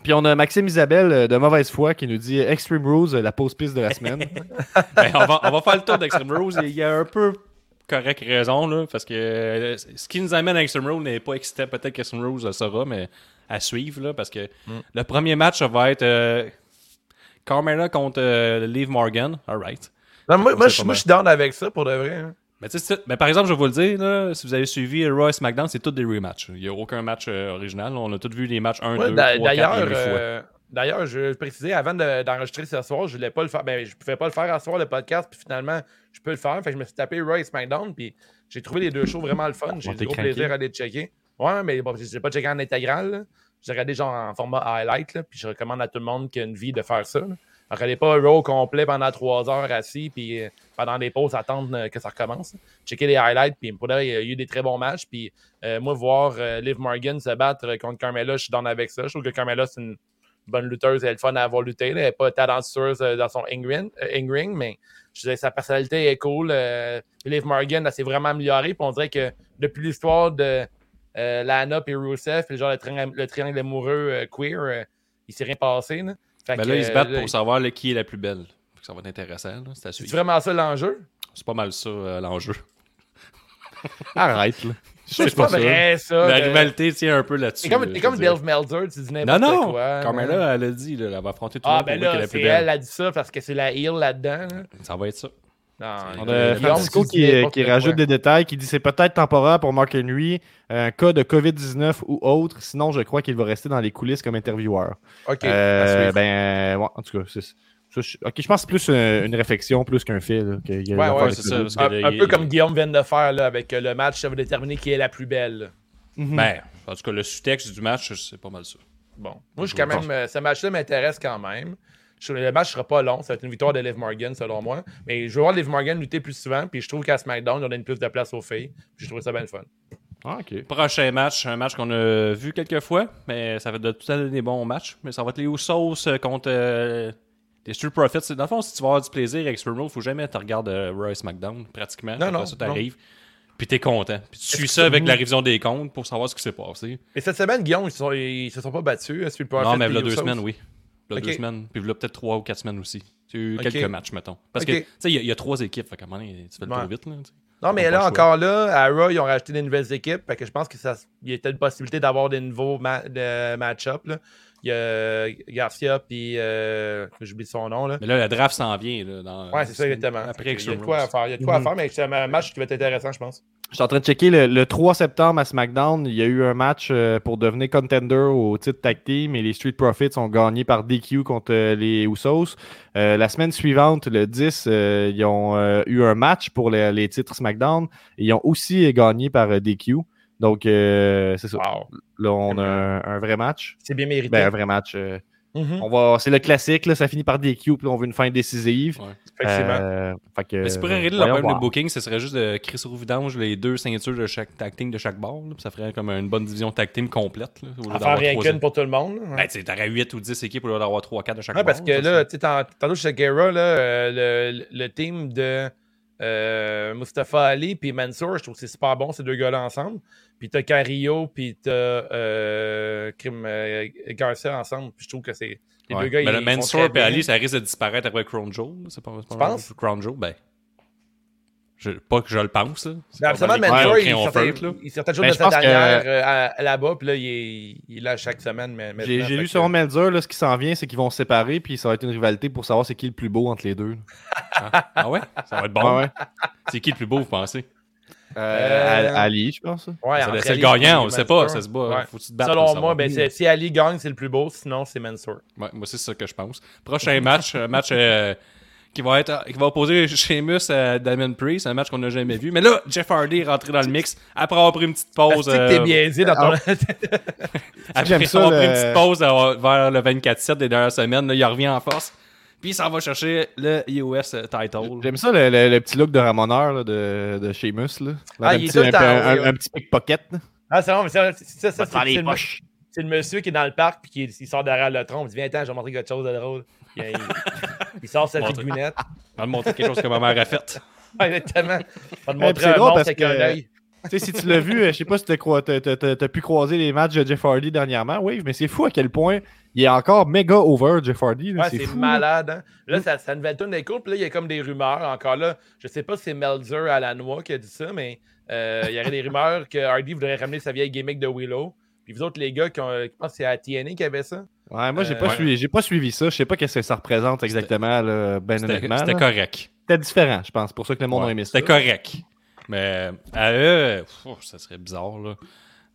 Puis on a Maxime Isabelle euh, de mauvaise foi qui nous dit Extreme Rules, la pause piste de la semaine. <laughs> Ben, on, va, on va faire le tour d'Extreme Rules. Il y a un peu correct raison, là, parce que ce qui nous amène à Extreme Rules n'est pas excitant. Peut-être qu'Extreme Rules le sera, mais à suivre, là, parce que le premier match ça va être euh, Carmella contre euh, Liv Morgan. All right. Non, moi, moi, je moi, je suis down avec ça pour de vrai. hein. Mais, mais par exemple, je vais vous le dire, là, si vous avez suivi Raw et SmackDown, c'est tous des rematchs. Il n'y a aucun match euh, original. On a tous vu les matchs 1, Ouais, 2, d'a- 3, 4, D'ailleurs, mille fois. d'ailleurs, je précisais avant de- d'enregistrer ce soir, je voulais pas le faire. Ben, je pouvais pas le faire à ce soir le podcast, puis finalement, je peux le faire. Fait que je me suis tapé Raw et SmackDown, puis j'ai trouvé les deux shows vraiment le fun. J'ai On eu t'est gros plaisir à les checker. Ouais, mais bon, j'ai pas checké en intégral. là. J'ai regardé genre en format highlight, là, puis je recommande à tout le monde qui a une vie de faire ça. là. Regardez pas un Raw complet pendant trois heures assis, puis euh, pendant des pauses attendre euh, que ça recommence. Checker les highlights, puis pour il y a eu des très bons matchs. Puis euh, moi, voir euh, Liv Morgan se battre contre Carmella, je suis dans avec ça. Je trouve que Carmella, c'est une bonne lutteuse, elle est fun à avoir lutté. là. Elle n'est pas talentueuse euh, dans son in-ring, euh, mais je disais, sa personnalité est cool. Euh, Liv Morgan, elle s'est vraiment améliorée. On dirait que depuis l'histoire de euh, Lana et Rusev, puis le genre le triangle, le triangle amoureux euh, queer, euh, il s'est rien passé. Là. Fait Ben que, là, ils se euh, battent là, pour savoir là, qui est la plus belle. Ça va être intéressant. C'est vraiment ça l'enjeu? C'est pas mal ça, euh, l'enjeu. <laughs> Arrête, là. C'est pas, vrai, ça. La de- rivalité tient un peu là-dessus. C'est comme, comme. Dave Meltzer, tu dis Non, n'importe non! quoi. Carmella, elle a dit, là, elle va affronter tout le Ah, monde ben qui est là, la c'est plus elle, belle. elle a dit ça parce que c'est la heel là-dedans. là. Ça va être ça. Non, On euh, a Francisco qui, qui rajoute des détails, qui dit c'est peut-être temporaire pour Mark Henry, un cas de COVID-19 ou autre, sinon je crois qu'il va rester dans les coulisses comme intervieweur. Ok, Euh, ben, ouais, en tout cas, c'est ok, je pense que c'est plus euh, une réflexion plus qu'un fait. Là, il Ouais, ouais, c'est ça, COVID. parce que un, là, un il- peu comme Guillaume vient de faire là, avec euh, le match, ça va déterminer qui est la plus belle. Mhm. Ben, en tout cas, le sous-texte du match, c'est pas mal ça. Bon, moi, je suis quand même. euh, ce match-là m'intéresse quand même. Le match sera pas long. Ça va être une victoire de Liv Morgan, selon moi. Mais je veux voir Liv Morgan lutter plus souvent. Puis je trouve qu'à SmackDown, on donne plus de place aux filles. Puis je trouve ça bien le fun. Ah, ok. Prochain match, un match qu'on a vu quelques fois, mais ça va être de tout à fait des bons matchs. Mais ça va être les Usos euh, contre euh, les Street Profits. Dans le fond, si tu vas avoir du plaisir avec Supreme il faut jamais te regarder euh, Raw et SmackDown, pratiquement. Non, non, ça, t'arrives, puis t'es content. Puis tu suis ça avec la révision des comptes pour savoir ce qui s'est passé. Et cette semaine, Guillaume, ils, sont- ils se sont pas battus. Est-ce que le non, mais il il y a deux semaines, oui. Il y a Ok. deux semaines. Puis il y a peut-être trois ou quatre semaines aussi. Tu quelques matchs, mettons. Parce que, tu sais, il y a- il y, a trois équipes. Fait qu'à un moment donné, tu fais le Ouais. tour vite. Là. Non, mais là, encore là, à Raw, ils ont rajouté des nouvelles équipes. Fait que je pense qu'il y a peut-être une possibilité d'avoir des nouveaux ma- de match-up. là. Il y a Garcia, puis euh, j'oublie son nom. Là. Mais là, la draft s'en vient. Là, dans, Ouais, c'est ça, exactement. Après il y a de quoi à faire. Il y a de quoi à Mhm. faire, mais c'est un match qui va être intéressant, je pense. Je suis en train de checker le, le 3 septembre à SmackDown. Il y a eu un match euh, pour devenir contender au titre tag team et les Street Profits ont gagné par DQ contre euh, les Usos. Euh, la semaine suivante, le 10, euh, ils ont euh, eu un match pour les, les titres SmackDown et ils ont aussi gagné par DQ. Donc, euh, c'est ça. Wow. Là, on a un, un vrai match. C'est bien mérité. Ben, un vrai match. euh, Mhm. on va, c'est le classique, là, ça finit par puis là, on veut une fin décisive. Ouais. Effectivement. Euh, fait que, Mais si pour régler le problème de booking, ce serait juste de Chris au vidange les deux ceintures de chaque tag team de chaque bord. là, ça ferait comme une bonne division tag team complète. Là, au À faire rien qu'une pour tout le monde. là, ouais. Ben, t'aurais 8 ou 10 équipes au lieu d'avoir 3 4 de chaque Ouais, bord. parce que ça, là, tu sais, tant- tantôt chez Guerra, là, euh, le, le team de euh, Mustafa Ali puis Mansour, je trouve que c'est super bon, ces deux gars-là ensemble. Puis t'as Carrillo, puis t'as euh, euh, Garcia ensemble. Puis je trouve que c'est. Les Ouais. deux gars, Mais ils, le Mansour et. Ali, ça risque de disparaître après Crown Joe. C'est pas, pas Tu penses? Crown Joe, ben. Je, pas que je le pense. là. Pas absolument, Mansour, il il sortait toujours Ben, de sa que- dernière euh, là-bas, puis là, il est, il est là chaque semaine. Mais, J'ai lu que- sur Melzer, là, ce qui s'en vient, c'est qu'ils vont se séparer, puis ça va être une rivalité pour savoir c'est qui le plus beau entre les deux. Ah, ah ouais? Ça va être bon. Ah ouais. C'est qui le plus beau, vous pensez? Euh, Ali, je pense. Ouais, C'est le- c'est le Ali gagnant, on le sait Mansour. pas. Ça se bat. Ouais. Faut te pour Selon moi, ben, c'est- si Ali gagne, c'est le plus beau. Sinon, c'est Mansour. Ouais, moi, c'est ça que je pense. Prochain match, match euh, qui va être qui va opposer Sheamus à Damon Priest, un match qu'on n'a jamais vu. Mais là, Jeff Hardy est rentré dans le mix après avoir pris une petite pause. Est-ce que t'es euh, biaisé dans ton. <laughs> après J'aime ça, avoir pris le- une petite pause euh, vers le 24-7 des dernières semaines. Là, il revient en force. Puis il s'en va chercher le US title. J'aime ça le, le- le petit look de Ramoneur là, de, de Sheamus. Là. Ah, un, il est petit, tout le un, temps, un- oui, oui. un petit pickpocket. Ah, c'est bon, mais ça, c'est- ça, ça, faire c'est les poches. C'est le monsieur qui est dans le parc puis qui il sort derrière le tronc. Il dit Viens, attends, je vais montrer quelque chose de drôle. Il, il- <laughs> il sort sa figurette. On va te montrer quelque chose que ma mère a fait. <laughs> Exactement. Il va te puis montrer c'est un drôle monstre parce avec que- un œil. Tu sais, si tu l'as vu, euh, je sais pas si t'as- t'as pu croiser les matchs de Jeff Hardy dernièrement. Oui, mais c'est fou à quel point il est encore méga over, Jeff Hardy. là. Ouais, c'est malade. Hein? Là, ça, sa nouvelle est cool. Puis là, il y a comme des rumeurs. Encore là, je sais pas si c'est Melzer à la noix qui a dit ça, mais euh, il y aurait des rumeurs que Hardy voudrait ramener sa vieille gimmick de Willow. Puis vous autres, les gars, qui ont, je pense que c'est à TNA qui avait ça? Ouais, moi, j'ai Euh, pas, ouais. suivi, j'ai pas suivi ça. Je sais pas qu'est-ce que ça représente exactement, là, ben C'était honnêtement. c'était là. correct. C'était différent, je pense. pour ça que le monde Ouais, a aimé ça. C'était correct. Mais à eux, pff, ça serait bizarre, là.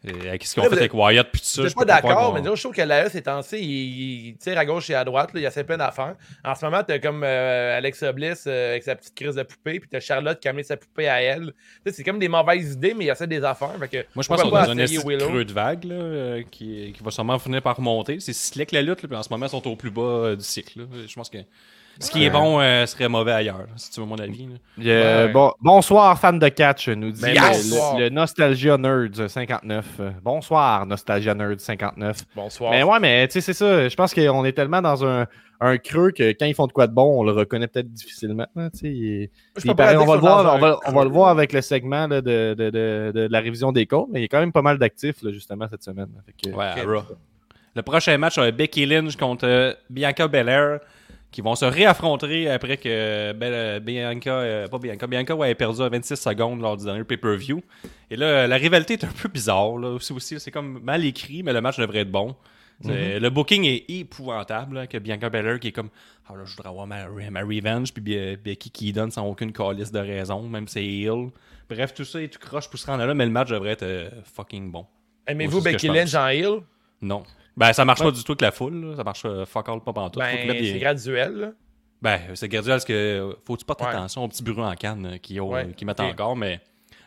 Et avec ce qu'ils ont fait avec Wyatt puis tout ça. Je suis pas d'accord, mais je trouve que l'AE, ces temps-ci, il, il tire à gauche et à droite. Là, il y a assez plein d'affaires. En ce moment, t'as comme euh, Alexa Bliss euh, avec sa petite crise de poupée, puis t'as Charlotte qui a amené sa poupée à elle. C'est comme des mauvaises idées, mais il y a ça des affaires. Fait que, Moi, je pense qu'on est dans un creux de vague là, euh, qui, qui va sûrement finir par remonter. C'est slick la lutte, là, puis en ce moment, ils sont au plus bas euh, du cycle. Je pense que ce qui est bon euh, serait mauvais ailleurs, si tu veux mon avis. a- Ouais. bon- bonsoir, fan de catch, nous dit Ben, le- bonsoir. le, le Nostalgia Nerds 59. Euh, Bonsoir, Nostalgia Nerds 59. Bonsoir. Mais ouais, mais tu sais, c'est ça. Je pense qu'on est tellement dans un, un creux que quand ils font de quoi de bon, on le reconnaît peut-être difficilement. hein. Il- il paraît- on, va le voir, dans on, va, un on va le creux. voir avec le segment là, de, de, de, de la révision des comptes, mais il y a quand même pas mal d'actifs justement cette semaine. Fait que- Ouais. Le prochain match, c'est Becky Lynch contre euh, Bianca Belair qui vont se réaffronter après que Bel- Bianca, euh, pas Bianca, Bianca ouais, ait perdu à 26 secondes lors du dernier pay-per-view. Et là, la rivalité est un peu bizarre. Là, aussi, aussi, c'est comme mal écrit, mais le match devrait être bon. C'est- Le booking est épouvantable, là, que Bianca Belair qui est comme Ah là, je voudrais avoir ma, ma revenge, puis Be- Becky qui donne sans aucune calice de raison, même si c'est heel. Bref, tout ça est tout croche pour se rendre là, mais le match devrait être euh, fucking bon. Aimez-vous Becky Lynch en heel? Non. Ben, ça marche pas du tout avec la foule. là. Ça marche euh, fuck all, pas pantoute. Ben, des- c'est graduel. là. Ben, c'est graduel parce que euh, faut que tu portes Ouais. attention aux petits bureaux en canne euh, qui, ont- Ouais, qui mettent encore, mais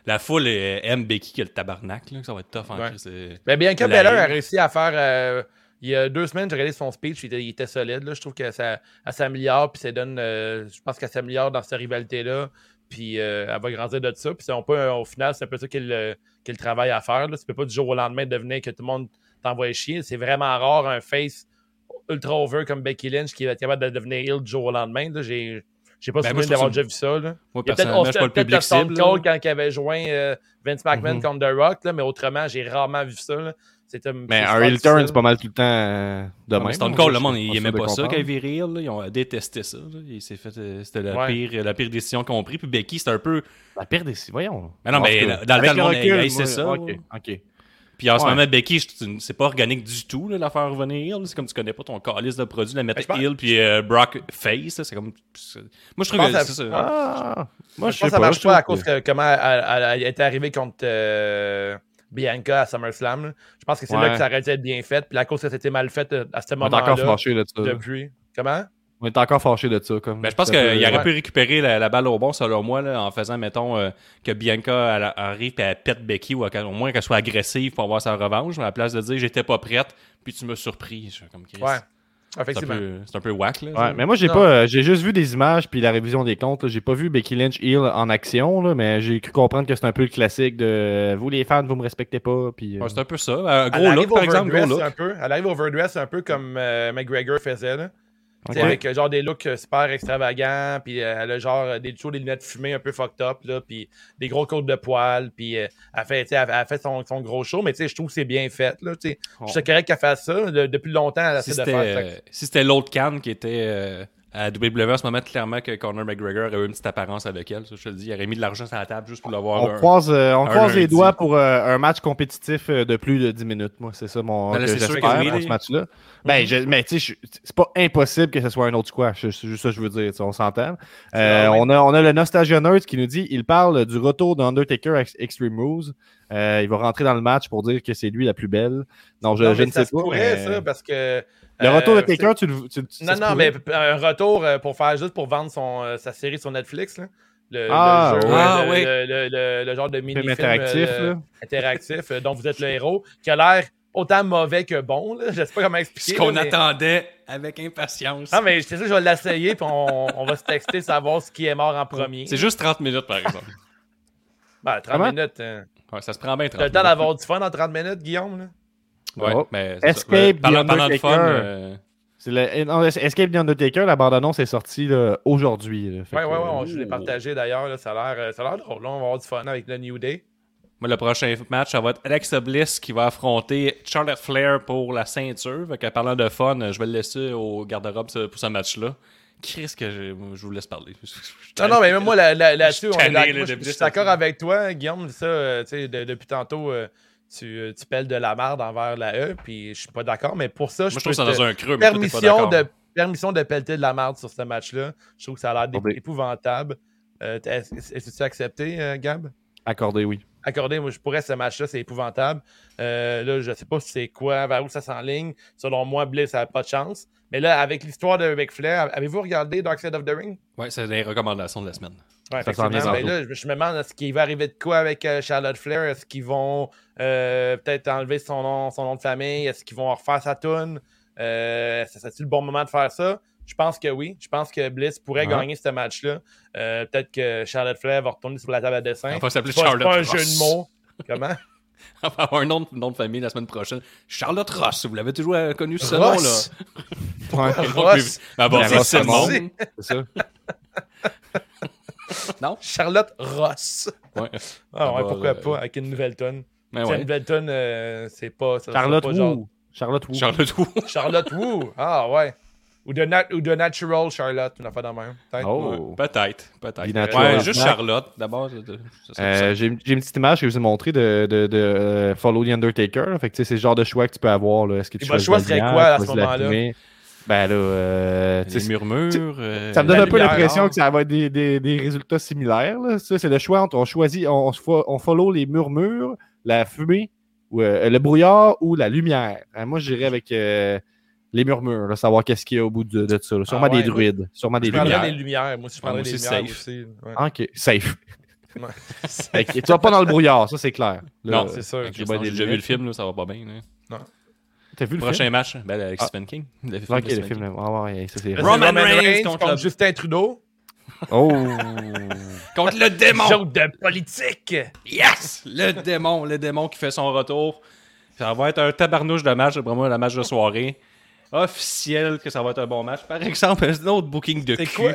la foule aime Becky que le tabarnak. Là, ça va être tough en c'est- Ben, Bianca Belair a réussi à faire. euh, il y a deux semaines, j'ai regardé son speech, il était, il était solide. Là. Je trouve que ça, elle s'améliore, puis ça donne. euh, je pense qu'elle s'améliore dans cette rivalité-là, puis euh, elle va grandir de ça. Puis au final, c'est un peu ça qu'il qu'il travaille à faire. Là. Tu peux pas du jour au lendemain devenir que tout le monde t'envoie chier. C'est vraiment rare un face ultra over comme Becky Lynch qui va être capable de devenir heel du jour au lendemain. Là. J'ai. J'ai pas Ben, je d'avoir déjà vu ça. Là. Moi, Il y a peut-être je peut-être public Stone. Cold là. quand il avait joint euh, Vince McMahon Mhm. contre The Rock, là, mais autrement, j'ai rarement vu ça. là. C'était Mais c'est un heel turn, c'est pas mal tout le temps euh, de même. Stone là. Cold, Je le monde, il aimait pas ça comprendre. quand il viré. Ils ont détesté ça. là. Il s'est fait, euh, C'était la, Ouais. pire, la pire décision qu'on a pris. Puis Becky, c'était un peu. La pire des voyons. Mais non, mais dans- le monde moi, ça, ok. Puis en ce moment, Becky, c'est pas organique du tout, là, la faire revenir. C'est comme tu connais pas ton calice de produits, la mettre Ben, heel, puis euh, Brock face. C'est comme. c'est- Moi, je trouve pense que ça. Ah, moi, Je je pense sais que ça marche je pas à trouve cause que- que comment elle, elle- elle était arrivée contre euh, Bianca à SummerSlam. Je pense que c'est Ouais. là que ça aurait dû être bien fait. Puis la cause que c'était mal fait euh, à ce On est encore moment-là. fâché de. Depuis. Comment? On est encore fâché de ça. Comme Ben, je pense qu'il aurait ouais. pu récupérer la, la balle au bon, selon moi, là, en faisant, mettons, euh, que Bianca elle arrive et elle pète Becky, ou au moins qu'elle soit agressive pour avoir sa revanche, mais à la place de dire j'étais pas prête, puis tu m'as surpris. Je suis comme Chris. Ouais. C'est un, Effectivement. peu, c'est un peu whack, là. Ouais, mais moi j'ai pas j'ai juste vu des images puis la révision des comptes, j'ai pas vu Becky Lynch heel en action là, mais j'ai cru comprendre que c'est un peu le classique de vous les fans vous me respectez pas puis euh, Ouais, c'est un peu ça. Un gros look, par exemple, gros overdress look. un peu. Elle arrive overdress un peu comme euh, McGregor faisait. Là. Avec euh, genre des looks euh, super extravagants, puis euh, elle a genre des toujours des lunettes fumées un peu fucked up, là, puis des gros côtes de poils, puis euh, elle fait, elle, elle fait son, son gros show, mais je trouve que c'est bien fait. Là. Je suis correct qu'elle fasse ça. de- depuis longtemps, elle Si essaie de faire ça. si c'était l'autre canne qui était euh, à WWE en ce moment, clairement que Conor McGregor aurait eu une petite apparence avec elle. Ça, je te le dis, il aurait mis de l'argent sur la table juste pour l'avoir. on un- croise euh, on un croise les doigts pour euh, un match compétitif euh, de plus de 10 minutes moi, c'est ça mon Ben c'est sûr que oui, ce match-là. Ben je- mais tu sais c'est pas impossible que ce soit un autre squash, c'est juste ça que je veux dire, on s'entend. Euh, on a on a le Nostalgia Nerd qui nous dit il parle du retour d'Undertaker à Extreme Rules. Euh, il va rentrer dans le match pour dire que c'est lui la plus belle. Non, je, Non, je mais ne ça sais pas. pourrait, mais- ça, parce que. Le retour de euh, Taker, tu le. tu- Non, non, mais un retour euh, pour faire juste pour vendre son, euh, sa série sur Netflix. Là. Le, Ah, le jeu, Ah, le, oui. le, le- le- le genre de mini Film interactif, là. interactif dont vous êtes le héros, qui a l'air autant mauvais que bon. Là. Je sais pas comment Ce expliquer. qu'on là, mais- attendait avec impatience. Non, mais c'est ça, je vais l'essayer, puis on, on va se texter, savoir ce qui est mort en premier. C'est juste 30 minutes, par exemple. Ben, 30 Comment? minutes. hein. Ouais, ça se prend bien 30 T'as le temps d'avoir du fun en 30 minutes, Guillaume? Là? Ouais, Oh. mais c'est ça. Escape Ouais, the Undertaker. euh, C'est le, non, Escape the Undertaker, la bande-annonce est sortie aujourd'hui. Ouais, ouais, ouais, euh, on- je l'ai partagé d'ailleurs. là, Ça a l'air euh, ça a l'air drôle. Là, on va avoir du fun avec le New Day. moi, le prochain match, ça va être Alexa Bliss qui va affronter Charlotte Flair pour la ceinture. Fait que, parlant de fun, je vais le laisser au garde-robe pour ce match-là. Chris, que je, je vous laisse parler. <laughs> Non, non, mais même moi, là- là- là-dessus, Je on suis d'accord. là, Moi, je depuis je suis ça. d'accord avec toi, Guillaume. Ça, tu sais, de- depuis tantôt, euh, tu, euh, tu pelles de la merde envers la E, puis je suis pas d'accord. Mais pour ça, je Moi, je trouve ça dans un creux, mais toi, t'es pas permission de, permission de pelleter de la merde sur ce match-là. Je trouve que ça a l'air épouvantable. Euh, Est-ce que tu accepté, euh, Gab? Accordé, oui. accordé. Moi, je pourrais ce match-là, c'est épouvantable. Euh, là, je sais pas si c'est quoi, vers où ça s'enligne. Selon moi, Bliss n'a pas de chance. Mais là, avec l'histoire de Ric Flair, avez-vous regardé Dark Side of the Ring? Ouais, c'est les recommandations de la semaine. Ouais, Ça là, je, je me demande, est-ce qu'il va arriver de quoi avec euh, Charlotte Flair? Est-ce qu'ils vont euh, peut-être enlever son nom, son nom de famille? Est-ce qu'ils vont refaire sa tune? Euh, ça serait-tu le bon moment de faire ça? Je pense que oui. Je pense que Bliss pourrait Ouais. gagner ce match-là. Euh, peut-être que Charlotte Flair va retourner sur la table à dessin. On va s'appeler Charlotte pas un Ross. jeu de mots. Comment? <laughs> On va avoir un nom de, nom de famille la semaine prochaine. Charlotte Ross, vous l'avez toujours connu ce Ross? nom-là. <laughs> Ouais, <laughs> Ross? Ah bon, c'est ça. <laughs> Non? Charlotte Ross. Ouais. <laughs> Ah ouais, pourquoi euh, pas, avec une nouvelle tonne. Mais Une ouais. nouvelle tonne, euh, c'est pas. ça Charlotte pas genre- Wu. Charlotte Wu. Charlotte Wu. <laughs> Charlotte Wu. Ah ouais. Ou de, nat- ou de Natural Charlotte, une affaire de même. peut-être. Oh. Peut-être, peut-être. Natural Ouais, juste. Charlotte, d'abord. Euh. J'ai j'ai une petite image que je vous ai montrée de, de, de euh, Follow the Undertaker. Fait que, tu sais, c'est le genre de choix que tu peux avoir. là. Est-ce que tu Et choisis choix serait quoi, à ce moment-là? Ben là, euh, Les murmures. euh, Ça me donne un peu l'impression hein. que ça va être des, des, des résultats similaires. là. Ça, c'est le choix entre on choisit, on, on, se fo- on follow les murmures, la fumée, ou euh, le brouillard ou la lumière. Euh, moi, j'irais avec euh, les murmures, là, savoir qu'est-ce qu'il y a au bout de, de ça. là. Sûrement Ah ouais, des druides. Sûrement des Je lumières. des lumières. Moi je Ouais, prendrais aussi, lumières safe. aussi. Ouais. Ah, Ok, safe. <laughs> <laughs> Tu vas pas dans le brouillard, ça c'est clair. Là, Non, c'est sûr. J'ai déjà vu le film, là, ça va pas bien. là. T'as vu le Prochain film? match, ben, avec Ah. Stephen King. Le film Ok, de le film. King. Ah ouais, ça Roman Roman Reigns contre contre le- Justin Trudeau. Oh! <laughs> Contre le démon! Joke de politique. Yes! Le démon, le démon qui fait son retour. Ça va être un tabarnouche de match, moi, le match de soirée. Officiel que ça va être un bon match. Par exemple, un autre booking de cul. quoi?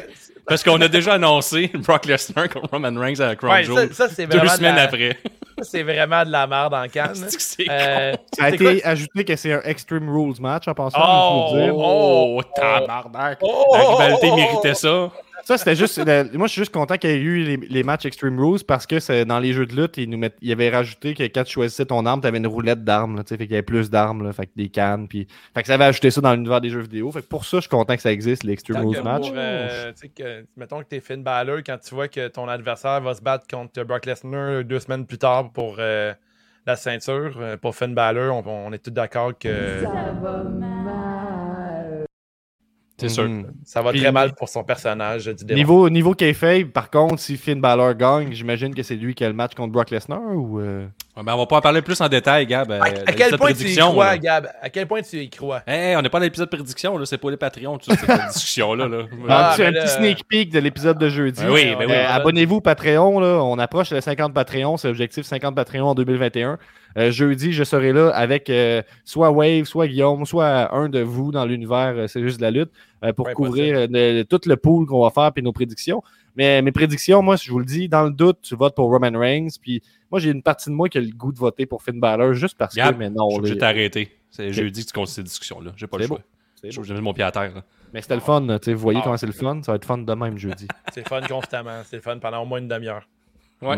Parce qu'on a déjà annoncé <laughs> Brock Lesnar contre Roman Reigns à la Crown Ouais, Jewel ça, deux vraiment. de semaines la- après. ça, C'est vraiment de la merde en canne. C'est que c'est Euh, Ça a été quoi? ajouté que c'est un Extreme Rules match en passant. Oh! dire. Oh, Oh, tabarnak! oh, la oh, rivalité oh, oh, méritait ça. Ça, c'était juste. le- moi, je suis juste content qu'il y ait eu les, les matchs Extreme Rules parce que c'est- dans les jeux de lutte, ils nous ils avaient rajouté que quand tu choisissais ton arme, tu avais une roulette d'armes. tu Fait qu'il y avait plus d'armes, là, fait que des cannes. Puis, fait que ça avait ajouté ça dans l'univers des jeux vidéo. Fait que pour ça, je suis content que ça existe, les Extreme Tant Rules match. pour, euh, tu que, mettons que t'es Finn Balor, quand tu vois que ton adversaire va se battre contre Brock Lesnar deux semaines plus tard pour euh, la ceinture, euh, pour Finn Balor, on, on est tous d'accord que C'est sûr. Mhm. ça va Puis- très mal pour son personnage du démon. Niveau, niveau kayfabe, par contre, si Finn Balor gagne, j'imagine que c'est lui qui a le match contre Brock Lesnar ou. euh, Ouais, ben, on va pas en parler plus en détail, Gab. euh, À, quel point tu y crois, là. Gab? À quel point tu y crois? Hey, on n'est pas dans l'épisode prédiction, là. C'est pas les Patreons, tout ça, cette <laughs> discussion-là. Là. Ah, un là, petit sneak peek de l'épisode de jeudi. Ben oui, ben oui. Euh, Abonnez-vous Patreon, là. on approche les 50 Patreons, c'est l'objectif 50 Patreons en 2021. Euh, jeudi, je serai là avec euh, soit Wave, soit Guillaume, soit un de vous dans l'univers euh, C'est juste de la lutte euh, pour Ouais, couvrir euh, le- tout le pool qu'on va faire puis nos prédictions. Mais mes prédictions, moi, je vous le dis, dans le doute, tu votes pour Roman Reigns. Puis moi, j'ai une partie de moi qui a le goût de voter pour Finn Balor juste parce que, mais non. Je de t'arrêter. C'est jeudi que tu continues cette discussion-là. J'ai pas le C'est choix. Je vais mettre mon pied à terre. là. Mais c'était le fun, là, tu sais, vous voyez Ah. comment c'est le fun. Ça va être fun de même jeudi. <laughs> C'est fun constamment. C'est le fun pendant au moins une demi-heure. Ouais.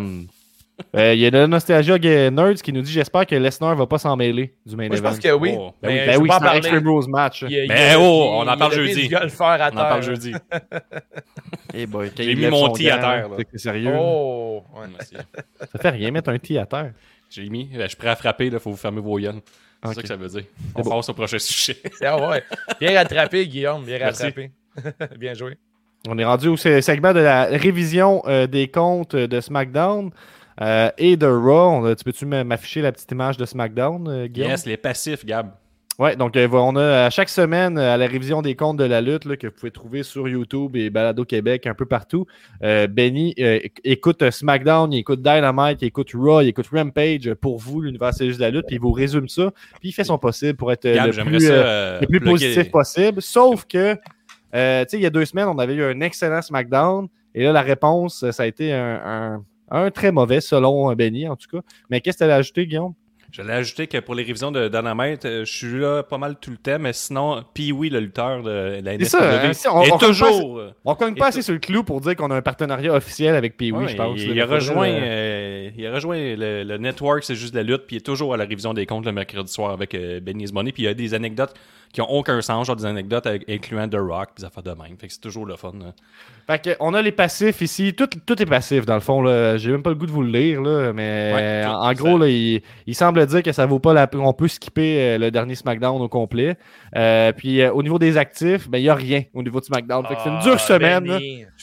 Euh, Il y a de Nostalgia Nerds qui nous dit J'espère que Lesnar va pas s'en mêler du main Moi, je event. pense que oui. Oh. Ben oui, mais ben oui peux pas en c'est un. Extreme Rules match. Il il y Ben a- oh, on en parle jeudi. du golfeur à On en parle jeudi. <laughs> Eh boy, J'ai il mis mon tee à terre, là. c'est sérieux? Oh! ouais. Ça fait rien mettre un tee à terre. J'ai mis. Ben, Je suis prêt à frapper, il faut vous fermer vos yeux. C'est ça que ça veut dire. On passe au prochain sujet. <laughs> Ah ouais. Bien rattrapé, Guillaume. Bien Merci. rattrapé. <laughs> bien joué. On est rendu au se- segment de la révision euh, des comptes de SmackDown euh, et de Raw. A- tu peux-tu m'afficher la petite image de SmackDown, euh, Guillaume? Yes, les passifs, Gab. Ouais, donc euh, on a à chaque semaine à la révision des comptes de la lutte là, que vous pouvez trouver sur YouTube et Balado Québec un peu partout. Euh, Benny euh, éc- écoute SmackDown, il écoute Dynamite, il écoute Raw, il écoute Rampage pour vous, l'univers c'est juste de la lutte, puis il vous résume ça, puis il fait son possible pour être Gab, le plus, ça. euh, le plus positif possible. Sauf que, tu sais, il y a deux semaines, on avait eu un excellent SmackDown, et là, la réponse, ça a été un, un- un très mauvais, selon euh, Benny en tout cas. Mais qu'est-ce que tu as ajouté, Guillaume? Je l'ai ajouté que pour les révisions de Dynamite, euh, je suis là pas mal tout le temps, mais sinon, Pee-Wee, le lutteur de la C'est ça, hein, si on- est on toujours. euh, On cogne pas assez sur le clou pour dire qu'on a un partenariat officiel avec Pee-Wee, ouais, je pense. il, a rejoint, euh, il a rejoint le, le network, c'est juste de la lutte, puis il est toujours à la révision des comptes le mercredi soir avec euh, Benny's Money, puis il y a des anecdotes qui ont aucun sens, genre des anecdotes avec- incluant The Rock, puis des affaires de même. Fait que c'est toujours le fun. là. Fait que, on a les passifs ici. Tout, tout est passif, dans le fond. là. J'ai même pas le goût de vous le lire, là, mais Ouais, tout, en, gros, là, il, il semble dire que ça vaut pas la. On peut skipper euh, le dernier SmackDown au complet. Euh, puis euh, au niveau des actifs, ben il y a rien au niveau de SmackDown. Fait que c'est une dure Ah, semaine. tellement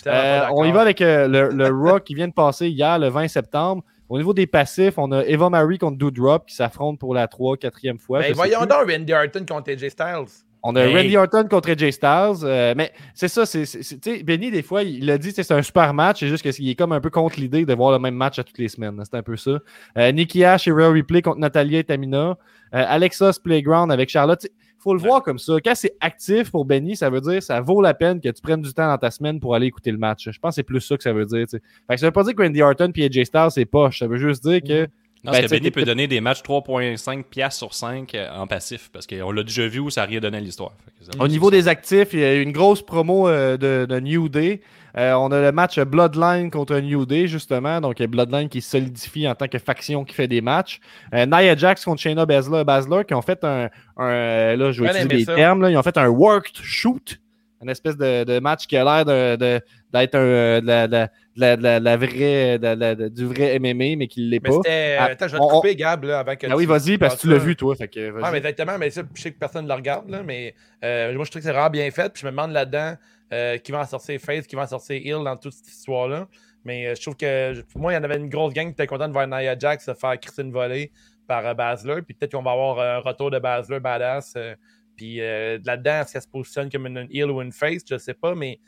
Euh, pas on y va avec euh, le, le Raw qui vient de passer hier, le 20 septembre. Au niveau des passifs, on a Eva Marie contre Doudrop qui s'affrontent pour la 3 4e fois. Ben, je sais voyons donc Randy Orton contre AJ Styles. On a Hey. Randy Orton contre AJ Styles. euh, mais c'est ça, c'est, c'est- c'est- tu sais, Benny, des fois, il a dit que c'est un super match. C'est juste qu'il est comme un peu contre l'idée de voir le même match à toutes les semaines. C'est un peu ça. Euh, Nikki Ash et Rhea Ripley contre Natalia et Tamina. Euh, Alexa's Playground avec Charlotte. Faut le voir comme ça. Quand c'est actif pour Benny, ça veut dire que ça vaut la peine que tu prennes du temps dans ta semaine pour aller écouter le match. Je pense que c'est plus ça que ça veut dire. tu sais. Fait que ça veut pas dire que Randy Orton et AJ Styles, c'est poche. Ça veut juste dire que Non, Ben, parce tu que Benny peut donner des matchs 3.5 piastres sur 5 euh, en passif, parce qu'on l'a déjà vu où ça a rien donné à l'histoire. Ça- Au niveau des actifs, il y a eu une grosse promo euh, de, de New Day. Euh, on a le match Bloodline contre New Day, justement. Donc, Bloodline qui se solidifie en tant que faction qui fait des matchs. Euh, Nia Jax contre Shayna Baszler, Baszler qui ont fait un. un, là, je vais utiliser ça. termes. Là, ils ont fait un worked shoot. Une espèce de, de match qui a l'air d'être un, de la- la- la- vraie, la- du vrai MMA, mais qui ne l'est pas. c'était. Ah, Attends, je vais te on- couper, Gab, là, avant que. Ah oui, vas-y, parce que tu l'as vu, toi. Fait que. Ouais, mais exactement, mais ça, je sais que personne ne le regarde, là, mais euh, moi, je trouve que c'est vraiment bien fait. Puis je me demande là-dedans euh, qui va en sortir Face, qui va en sortir Hill dans toute cette histoire-là. Mais euh, je trouve que, pour moi, il y en avait une grosse gang qui était content de voir Nia Jax se faire crisser une volée par euh, Baszler. Puis peut-être qu'on va avoir un retour de Baszler badass. puis là-dedans, est-ce qu'elle se positionne comme une, Hill ou une Face, je sais pas, mais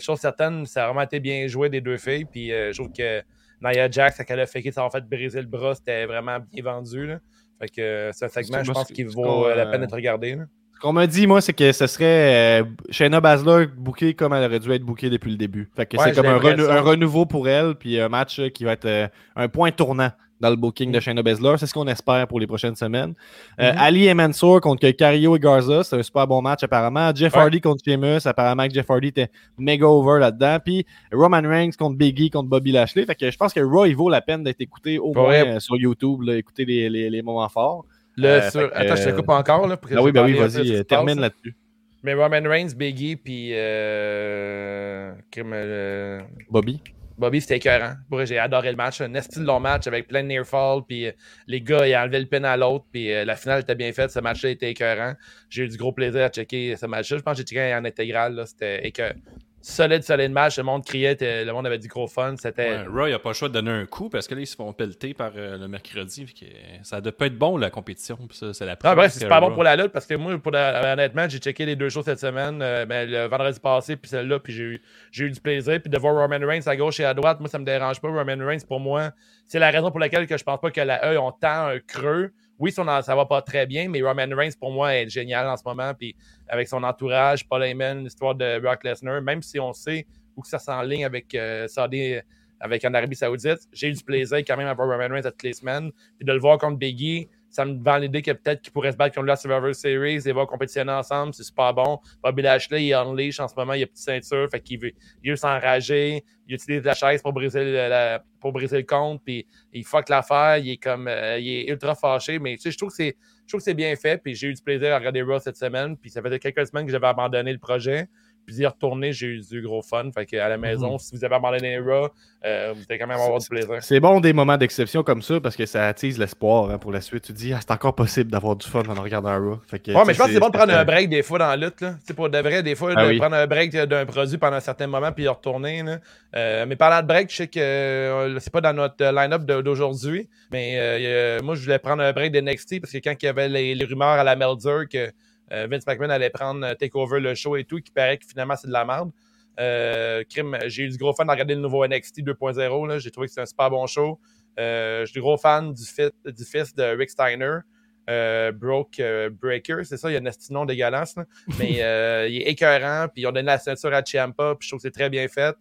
chose certaine, ça a vraiment été bien joué des deux filles. Puis je trouve que Nia Jax, quand elle a fait ça en fait briser le bras, c'était vraiment bien vendu. Là. Fait que c'est un segment, je pense, qui vaut la peine d'être regardé. là. Ce qu'on m'a dit, moi, c'est que ce serait euh, Shayna Baszler bookée comme elle aurait dû être bookée depuis le début. Fait que Ouais, c'est comme un, l'impression. renou- un renouveau pour elle, puis un match euh, qui va être euh, un point tournant dans le booking Mm. de Shayna Baszler. C'est ce qu'on espère pour les prochaines semaines. Euh, Mhm. Ali et Mansour contre Cario et Garza, c'est un super bon match apparemment. Jeff Ouais. Hardy contre Sheamus, apparemment que Jeff Hardy était méga over là-dedans. Puis Roman Reigns contre Biggie contre Bobby Lashley. Fait que je pense que Raw, il vaut la peine d'être écouté au moins euh, sur YouTube, là, écouter les, les- les moments forts. Le Euh, sur- Attends, je te euh, coupe encore. Là, pour que Ah oui, ben oui, ce vas-y, euh, termine là-dessus. Mais Roman Reigns, Biggie, puis euh, euh, Bobby. Bobby, c'était écœurant. J'ai adoré le match. Un style long match avec plein de near fall. Puis euh, les gars, ils enlevaient le pin à l'autre. Puis euh, la finale était bien faite. Ce match-là était écœurant. J'ai eu du gros plaisir à checker ce match-là. Je pense que j'ai checké en intégral. là. C'était écœurant. Solide, solide match. Le monde criait. Le monde avait du gros fun. C'était. Ouais, Raw, il a pas le choix de donner un coup parce que là, ils se font pelleter par euh, le mercredi. que, euh, ça doit pas être bon, la compétition. c'est la Ah, bref, c'est super bon pour la lutte parce que moi, pour la- honnêtement, j'ai checké les deux shows cette semaine, euh, ben, le vendredi passé, puis celle-là, puis j'ai eu, j'ai eu du plaisir. Puis de voir Roman Reigns à gauche et à droite, moi, ça me dérange pas. Roman Reigns, pour moi, c'est la raison pour laquelle que je pense pas que la E ont tant un creux. Oui, son, ça va pas très bien, mais Roman Reigns, pour moi, est génial en ce moment. Puis avec son entourage, Paul Heyman, l'histoire de Brock Lesnar, même si on sait où que ça s'enligne avec euh, Saudi, avec en Arabie Saoudite, j'ai eu du plaisir quand même à voir Roman Reigns toutes les semaines. Puis de le voir contre Biggie, ça me vend l'idée que peut-être qu'ils pourraient se battre contre la Survivor Series et voir compétitionner ensemble, c'est super bon. Bobby Lashley, il unleash en ce moment, il a petite ceinture, fait qu'il veut, il veut s'enrager, il utilise la chaise pour briser le, pour briser le compte, puis il fuck l'affaire, il est comme, euh, il est ultra fâché, mais tu sais, je trouve que c'est, je trouve c'est bien fait, puis j'ai eu du plaisir à regarder Raw cette semaine, puis ça faisait quelques semaines que j'avais abandonné le projet. Puis d'y retourner, j'ai eu du gros fun. Fait que à la maison, si vous avez abandonné Raw, euh, vous allez quand même avoir du plaisir. C'est bon des moments d'exception comme ça parce que ça attise l'espoir hein, pour la suite. Tu te dis, ah, c'est encore possible d'avoir du fun en regardant un Raw. Fait que, Ouais, mais je pense que c'est bon de prendre un break des fois dans la lutte. Là. Pour de vrai, des fois, Ah de oui. prendre un break d'un produit pendant un certain moment puis y retourner. Là. Euh, mais parlant de break, je sais que euh, c'est pas dans notre line-up d'aujourd'hui, mais euh, moi, je voulais prendre un break de NXT parce que quand il y avait les, les rumeurs à la Melzer que Vince McMahon allait prendre euh, take over le show et tout, qui paraît que finalement c'est de la merde. Euh, crime, j'ai eu du gros fan de regarder le nouveau NXT 2.0. là. J'ai trouvé que c'est un super bon show. Euh, je suis gros fan du, fit- du fils de Rick Steiner. Euh, Broke euh, Breaker, c'est ça, il y a un de nom dégueulasse, là. <laughs> mais euh, il est écœurant, puis ils ont donné la ceinture à Ciampa, puis je trouve que c'est très bien fait.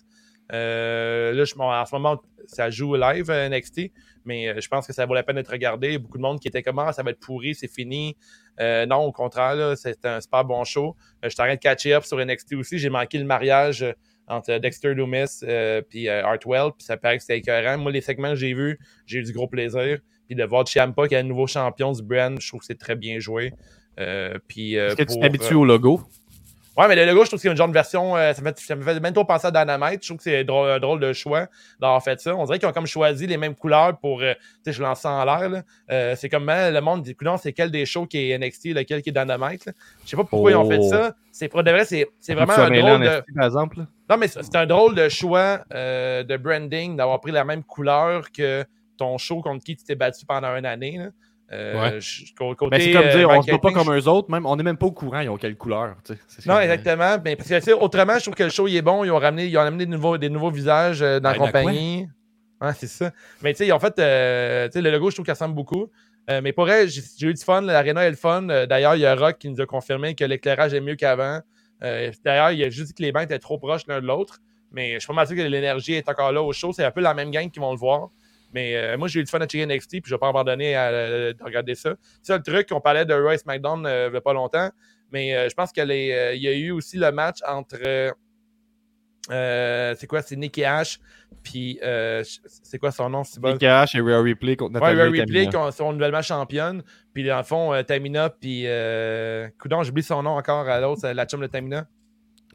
Euh, là, je, en ce moment, ça joue live à NXT, mais euh, je pense que ça vaut la peine d'être regardé. Il y a beaucoup de monde qui était comme Ah, ça va être pourri, c'est fini. Euh, non, au contraire, c'est un super bon show. Euh, je suis en train de catcher up sur NXT aussi. J'ai manqué le mariage euh, entre Dexter Loomis et puis euh, Hartwell, puis ça paraît que c'était écœurant. Moi, les segments que j'ai vus, j'ai eu du gros plaisir. Puis de voir Ciampa qui est un nouveau champion du brand, je trouve que c'est très bien joué. Euh, puis, euh, Est-ce que tu pour, t'habitues au logo? Ouais, mais le logo, je trouve que c'est une genre de version. euh, ça, me fait, ça me fait même trop penser à Dynamite. Je trouve que c'est drôle, un drôle de choix d'avoir fait ça. On dirait qu'ils ont comme choisi les mêmes couleurs pour. euh, tu sais, je lance ça en l'air. Euh, c'est comme hein, le monde dit couleurs, c'est quel des shows qui est NXT, lequel qui est Dynamite. là. Je sais pas pourquoi ils ont fait Oh. ça. C'est pour de vrai, c'est c'est vraiment un drôle de. par exemple. Non, mais c'est un drôle de choix euh, de branding d'avoir pris la même couleur que ton show contre qui tu t'es battu pendant une année. là. Euh, Ouais. je- co- côté, Ben, c'est comme euh, dire, on se voit pas comme eux autres, même, on n'est même pas au courant, ils ont quelle couleur. tu sais. C'est Non, comme- exactement. Mais parce que, tu sais, autrement, je trouve que le show il est bon. Ils ont ramené, ils ont amené des nouveaux, des nouveaux visages euh, dans la Ben, compagnie. Ouais, c'est ça. Mais tu sais, ils ont fait. euh, tu sais, le logo, je trouve qu'il ressemble beaucoup. Euh, mais pour vrai, j'ai j'ai eu du fun. L'arena est le fun. Euh, D'ailleurs, il y a Rock qui nous a confirmé que l'éclairage est mieux qu'avant. Euh, D'ailleurs, il a juste dit que les bancs étaient trop proches l'un de l'autre. Mais je suis pas mal sûr que l'énergie est encore là au show. C'est un peu la même gang qui vont le voir. Mais euh, moi, j'ai eu du fun à checker NXT, puis je vais pas abandonner à, euh, de regarder ça. C'est ça le truc, on parlait de Royce McDonald euh, il y a pas longtemps. Mais je pense qu'il y a eu aussi le match entre. c'est quoi C'est Nicky Ash. Puis, c'est quoi son nom c'est bon? Nick Ash et Rhea Ripley contre Ouais, Natalia Ripley, Tamina. qui sont nouvellement championnes. Puis, dans le fond, Tamina, puis. Coudonc, j'oublie son nom encore à l'autre, la chum de Tamina.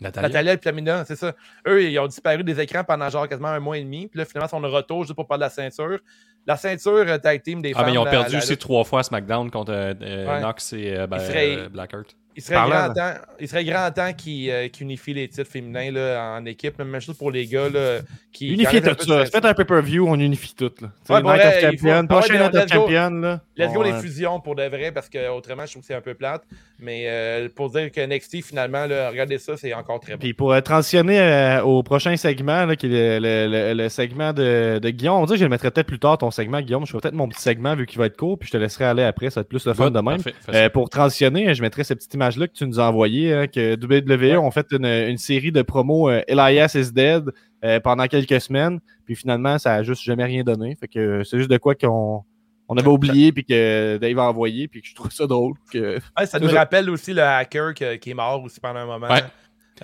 Natalia. Natalia et Tamina, c'est ça. Eux, ils ont disparu des écrans pendant genre quasiment un mois et demi. Puis là, finalement, ils sont de retour juste pour parler de la ceinture. La ceinture euh, tag team des Ah, femmes. mais ils ont perdu aussi trois fois à SmackDown contre euh, euh, Ouais. Knox et euh, ben, euh, Blackheart. Il serait grand temps, il serait grand temps qu'ils euh, qu'ils unifient les titres féminins là, en équipe. Même chose pour les gars. Là, qui, tout peu de ça. Faites un pay-per-view, on unifie tout. Là. Ouais, pour Night of Champion, prochain ouais, Night of. Champion. Là. Let's go Ouais. les fusions pour de vrai parce que autrement je trouve que c'est un peu plate. Mais euh, pour dire que NXT finalement, là, regardez ça, c'est encore très bon. Puis pour euh, transitionner euh, au prochain segment, là, qui est le, le- le- le segment de, de Guillaume, on dit que je le mettrai peut-être plus tard, ton segment, Guillaume. Je ferai peut-être mon petit segment vu qu'il va être court, puis je te laisserai aller après, ça va être plus le fun de même. Parfait, fais Euh, ça. pour transitionner, je mettrai cette petite image-là que tu nous as envoyée, hein, que WWE ont fait une, une série de promos euh, Elias is Dead euh, pendant quelques semaines, puis finalement, ça a juste jamais rien donné. Fait que c'est juste de quoi qu'on on avait oublié, puis que Dave a envoyé, puis que je trouve ça drôle. Que... Ouais, ça nous <laughs> rappelle aussi le hacker que- qui est mort aussi pendant un moment. Ouais.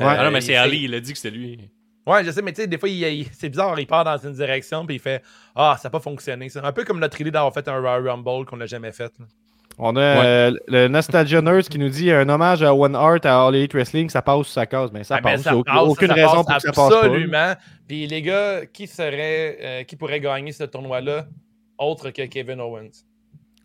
Euh, ah non, mais c'est Ali, il a dit que c'était lui. Ouais, je sais, mais tu sais, des fois, il- il- c'est bizarre, il part dans une direction, puis il fait Ah, ça n'a pas fonctionné. C'est un peu comme notre idée d'avoir fait un Royal Rumble qu'on n'a jamais fait. là. On a euh, le Nostalgia Nurse qui nous dit un hommage à One Heart à All Elite Wrestling, ça passe ou ça casse? Mais ça Ah, ben, passe. ça passe, aucune, ça raison passe pour que ça passe pas. Absolument. Puis les gars, qui serait, euh, qui pourrait gagner ce tournoi-là autre que Kevin Owens?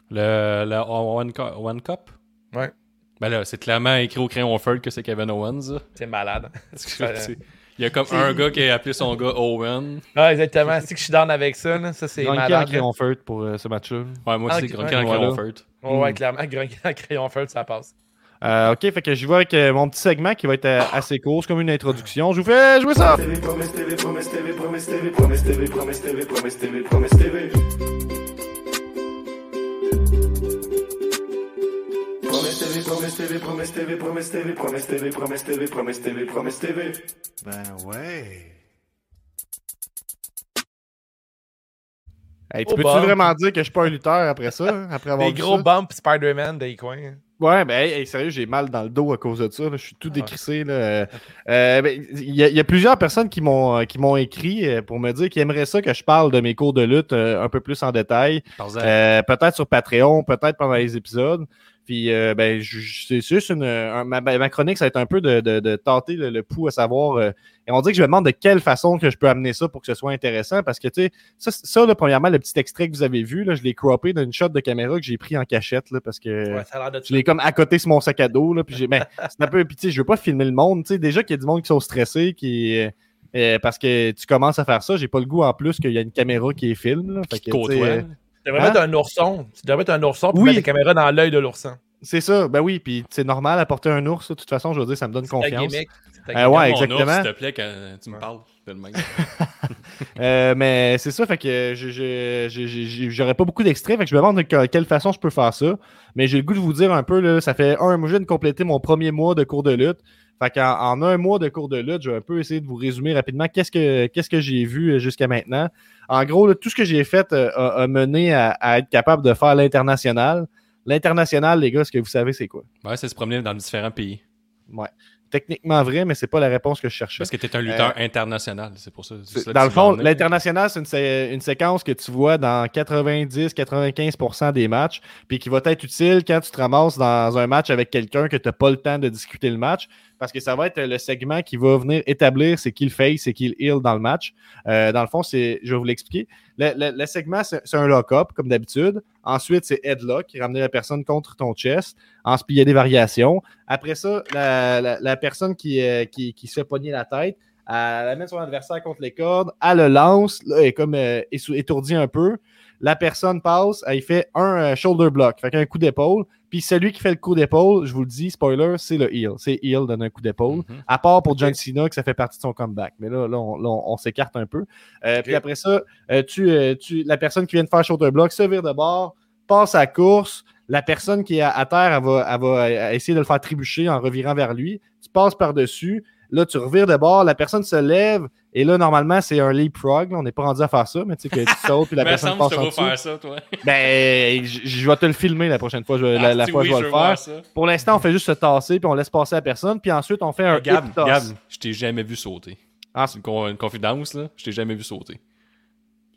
Le, le One, One Cup? Ouais. Ben là, c'est clairement écrit au crayon Ferd que c'est Kevin Owens. C'est malade. <laughs> C'est- Il y a comme un gars qui a appelé son gars Owen. Ah, exactement. C'est que je suis down avec ça. Là. Ça, c'est Grunky en malade. crayon feutre pour euh, ce match-là. Ouais, moi Ah, aussi, grunqué ouais. en crayon. Oh, ouais, clairement. Grunky en crayon feu, ça passe. Euh, ok, fait que j'y vais avec euh, mon petit segment qui va être euh, assez court, c'est comme une introduction. Je vous fais jouer ça! Promesse TV, promesse TV, promesse TV, promesse TV, promesse TV, promesse TV, promesse TV. Promesse TV. Ben ouais. Hey, tu Oh, peux-tu vraiment dire que je suis pas un lutteur après ça? hein, Après avoir Des gros bumps Spider-Man des coins. Ouais, ben hey, sérieux, j'ai mal dans le dos à cause de ça. là. Je suis tout décrissé. là. Euh, euh, ben, Il y, a- il y a plusieurs personnes qui m'ont euh, qui m'ont écrit pour me dire qu'ils aimeraient ça que je parle de mes cours de lutte euh, un peu plus en détail. Euh, peut-être sur Patreon, peut-être pendant les épisodes. Puis, euh, ben, c'est juste une. un- ma, ma chronique, ça va être un peu de, de, de tenter le, le pouls à savoir. euh, et on dit que je me demande de quelle façon que je peux amener ça pour que ce soit intéressant. Parce que, tu sais, ça, ça là, premièrement, le petit extrait que vous avez vu, là, je l'ai croppé d'une shot de caméra que j'ai pris en cachette, là, parce que. Ouais, ça Je l'ai comme à côté sur mon sac à dos. Là, puis j'ai, ben, <laughs> c'est un peu. Puis, tu sais, je veux pas filmer le monde. Tu sais, déjà qu'il y a du monde qui sont stressés, qui. euh, parce que tu commences à faire ça, j'ai pas le goût en plus qu'il y a une caméra qui est film. Là, fait Qui que, tu devrais Hein? mettre un ourson. Tu devrais mettre un ourson pour Oui. mettre des caméras dans l'œil de l'ourson. C'est ça, ben oui, puis c'est normal à porter un ours, de toute façon, je veux dire, ça me donne confiance. Euh, gimmick. ouais, exactement. s'il te plaît, quand tu me parles. de le même. <laughs> Euh, mais c'est ça, fait que j'aurais pas beaucoup d'extraits, fait que je me demande de que- quelle façon je peux faire ça. Mais j'ai le goût de vous dire un peu, là, ça fait un mois, je viens de compléter mon premier mois de cours de lutte. Fait qu'en en un mois de cours de lutte, je vais un peu essayer de vous résumer rapidement qu'est-ce que qu'est-ce que j'ai vu euh, jusqu'à maintenant. En gros, là, tout ce que j'ai fait euh, a, a mené à, à être capable de faire l'international. L'international, les gars, ce que vous savez, c'est quoi? Ouais, c'est se promener dans différents pays. Ouais. techniquement vrai, mais c'est pas la réponse que je cherchais. Parce que tu es un lutteur international, c'est pour ça. c'est C'est- ça Dans le fond, l'international, c'est une, sé- une séquence que tu vois dans 90-95% des matchs, puis qui va être utile quand tu te ramasses dans un match avec quelqu'un que tu n'as pas le temps de discuter le match, parce que ça va être le segment qui va venir établir c'est qui le face et qui heal dans le match. Euh, dans le fond, c'est, je vais vous l'expliquer. Le, segment, c'est un lock-up, comme d'habitude. Ensuite, c'est headlock, qui ramener la personne contre ton chest. Ensuite, il y a des variations. Après ça, la, personne qui, euh, qui, qui se fait pogner la tête, elle amène son adversaire contre les cordes, elle le lance, là, elle est comme euh, étourdie un peu. La personne passe, elle fait un euh, shoulder block, fait qu'un coup d'épaule. Puis celui qui fait le coup d'épaule, je vous le dis, spoiler, c'est le heel. C'est heel donne un coup d'épaule. Mhm. À part pour John Cena, que ça fait partie de son comeback. Mais là, là, on, là, on- on s'écarte un peu. Euh, Puis après ça, euh, tu, tu, la personne qui vient de faire shoulder block se vire de bord, passe à la course. La personne qui est à, terre, elle va, elle va essayer de le faire trébucher en revirant vers lui. Tu passes par-dessus. Là, tu revires de bord. La personne se lève. Et là, normalement, c'est un leapfrog. là. On n'est pas rendu à faire ça, mais tu sais que tu sautes puis la <laughs> personne passe en dessous. faire ça, toi. Ben, je je vais te le filmer la prochaine fois. Je la, Ah, la fois oui, je vais je le faire. ça. Pour l'instant, on fait juste se tasser puis on laisse passer la personne. Puis ensuite, on fait un Gab, hip toss. Gab, je t'ai jamais vu sauter. Ah, C'est une, con- une confidence, là. Je t'ai jamais vu sauter.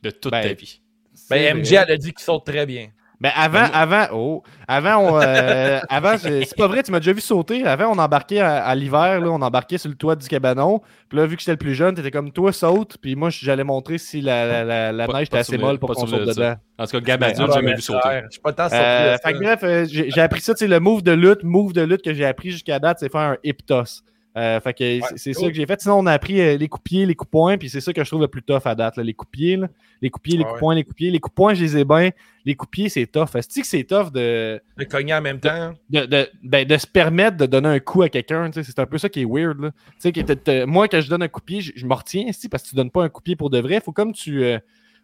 De toute Ben, ta vie. Ben. MJ, elle a dit qu'il saute très bien. Ben avant, avant, oh, avant, on, euh, <laughs> avant, c'est c'est pas vrai, tu m'as déjà vu sauter. Avant, on embarquait à, à l'hiver, là, on embarquait sur le toit du cabanon. Puis là, vu que j'étais le plus jeune, t'étais comme toi, saute. Puis moi, j'allais montrer si la, la, la, la Pas- neige était assez molle pour pas qu'on saute dedans. En tout cas, Gab Ben, adulte, Ah, jamais mais vu sauter. frère, Je suis pas tant Euh, fait que bref, euh, j'ai j'ai appris ça, tu sais, le move de lutte, move de lutte que j'ai appris jusqu'à date, c'est faire un hip toss. Euh, fait que c'est- c'est ça que j'ai fait. Sinon, on a appris euh, les coups-pieds, les coups-points, puis c'est ça que je trouve le plus tough à date. là, les coups-pieds, là. les coups-pieds, les Ah ouais. coups-points, les coups-pieds. Les coups-points, je les ai bien. Les coups-pieds, c'est tough. Est-ce que c'est tough de, De cogner en même temps? de, de, ben, de se permettre de donner un coup à quelqu'un? C'est un peu ça qui est weird. Là. Que moi, quand je donne un coup de pied, je, je me retiens parce que tu donnes pas un coup de pied pour de vrai. Faut comme tu. euh,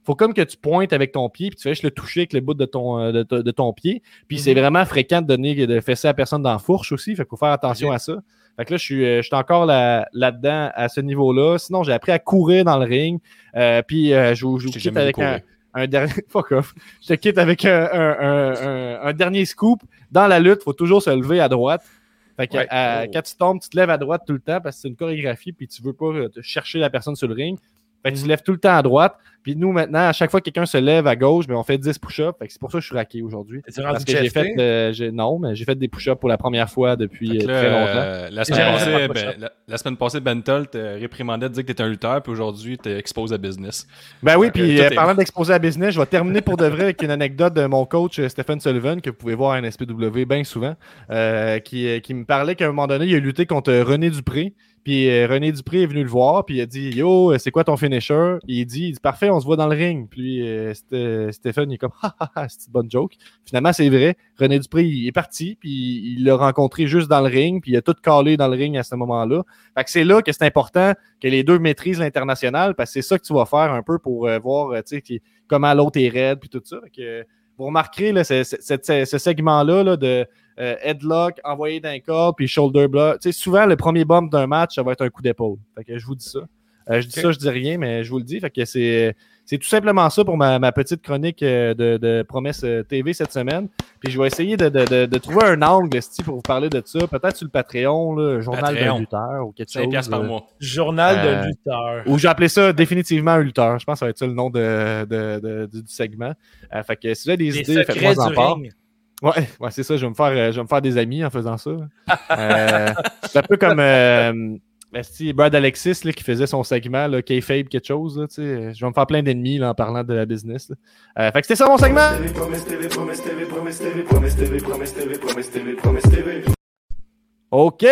faut comme que tu pointes avec ton pied, puis tu fais juste le toucher avec le bout de ton, de, de ton pied. Puis c'est vraiment fréquent de donner de fesser à personne dans la fourche aussi. Fait qu'il faut faire attention à ça. Fait que là, je suis, euh, je suis encore là- là-dedans à ce niveau-là. Sinon, j'ai appris à courir dans le ring. Euh, puis euh, je vous je quitte avec un, dernier. <laughs> Fuck off. Je te quitte avec un, un- dernier scoop. Dans la lutte, il faut toujours se lever à droite. Fait que Ouais. à- Oh. quand tu tombes, tu te lèves à droite tout le temps parce que c'est une chorégraphie puis tu veux pas te chercher la personne sur le ring. Fait que tu te lèves tout le temps à droite. Puis nous, maintenant, à chaque fois que quelqu'un se lève à gauche, ben, on fait 10 push-ups. Fait que c'est pour ça que je suis raqué aujourd'hui. Parce que j'ai fait. euh, j'ai- non, mais j'ai fait des push-ups pour la première fois depuis euh, là, très longtemps. euh, la, semaine passée, ben, la, la semaine passée, Ben te réprimandait de dire que t'étais un lutteur, puis aujourd'hui, t'es exposé à business. Ben oui, puis euh, parlant d'exposer à business, je vais terminer pour de vrai avec une anecdote de mon coach euh, Stephen Sullivan, que vous pouvez voir à NSPW bien souvent, euh, qui, qui me parlait qu'à un moment donné, il a lutté contre René Dupré. Puis euh, René Dupré est venu le voir, puis il a dit Yo, euh, c'est quoi ton finisher? Il dit, il dit Parfait, on se voit dans le ring. Puis euh, Sté- Stephen, il est comme <laughs> Ha ha ha, c'est une bonne joke. Finalement, c'est vrai. René Dupré, il est parti, puis il l'a rencontré juste dans le ring, puis il a tout calé dans le ring à ce moment-là. Fait que c'est là que c'est important que les deux maîtrisent l'international, parce que c'est ça que tu vas faire un peu pour euh, voir euh, comment l'autre est raide, puis tout ça. Fait que, vous remarquerez là, ce segment-là là, de euh, headlock, envoyé d'un corps, puis shoulder block. Tu sais, souvent, le premier bump d'un match, ça va être un coup d'épaule. Fait que je vous dis ça. Euh, je dis ça, je dis rien, mais je vous le dis. Fait que c'est, c'est tout simplement ça pour ma, ma petite chronique euh, de, de Promesse TV cette semaine. Puis je vais essayer de, de- de- de trouver un angle esti, pour vous parler de ça. Peut-être sur le Patreon, là, journal d'un Patreon. lutteur ou quelque 5 chose. piastres par euh, mois. Journal Euh, de lutteur. ou j'ai appelé ça définitivement un lutteur. Je pense que ça va être ça le nom de, de- de- du, du segment. Euh, fait que si vous avez des Les idées, faites-moi en part. ring. Ouais, ouais c'est ça. Je vais, me faire, euh, je vais me faire des amis en faisant ça. Euh, c'est un peu comme euh, Brad Alexis là, qui faisait son segment, là, K-Fabe, quelque chose. Là, sais. je vais me faire plein d'ennemis en parlant de la business. Euh, fait que c'était ça mon segment. OK.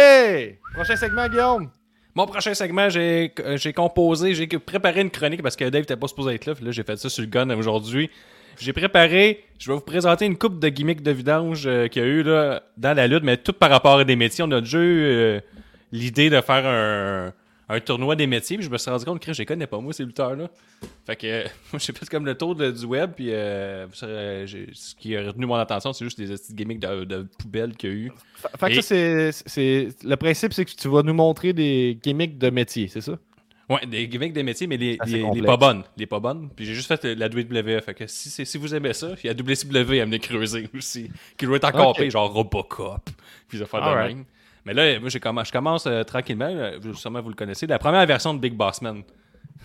Prochain segment, Guillaume. Mon prochain segment, j'ai euh, composé, j'ai préparé une chronique parce que Dave n'était pas supposé être là. Là, j'ai fait ça sur le gun aujourd'hui. J'ai préparé, je vais vous présenter une coupe de gimmicks de vidange euh, qu'il y a eu là, dans la lutte, mais tout par rapport à des métiers. On a déjà eu euh, l'idée de faire un, un tournoi des métiers, puis je me suis rendu compte que je les connais pas, moi, ces lutteurs-là. Fait que euh, <laughs> moi, j'ai fait comme le tour de- du web, puis euh, ce qui a retenu mon attention, c'est juste des petits gimmicks de, de poubelle qu'il y a eu. Fait que Et- ça, c'est, le principe, c'est que tu vas nous montrer des gimmicks de métier, c'est ça? Ouais, des gimmicks des métiers, mais les, les, les pas bonnes. Les pas bonnes. Puis j'ai juste fait euh, la WWE. Fait que si, si vous aimez ça, il y a WCW à me creuser <laughs> aussi. Qui doit être encore Ok. pire, genre Robocop. Puis ça faire de même. Mais là, moi, je commence euh, tranquillement. là, vous- sûrement vous le connaissez. La première version de Big Boss Man.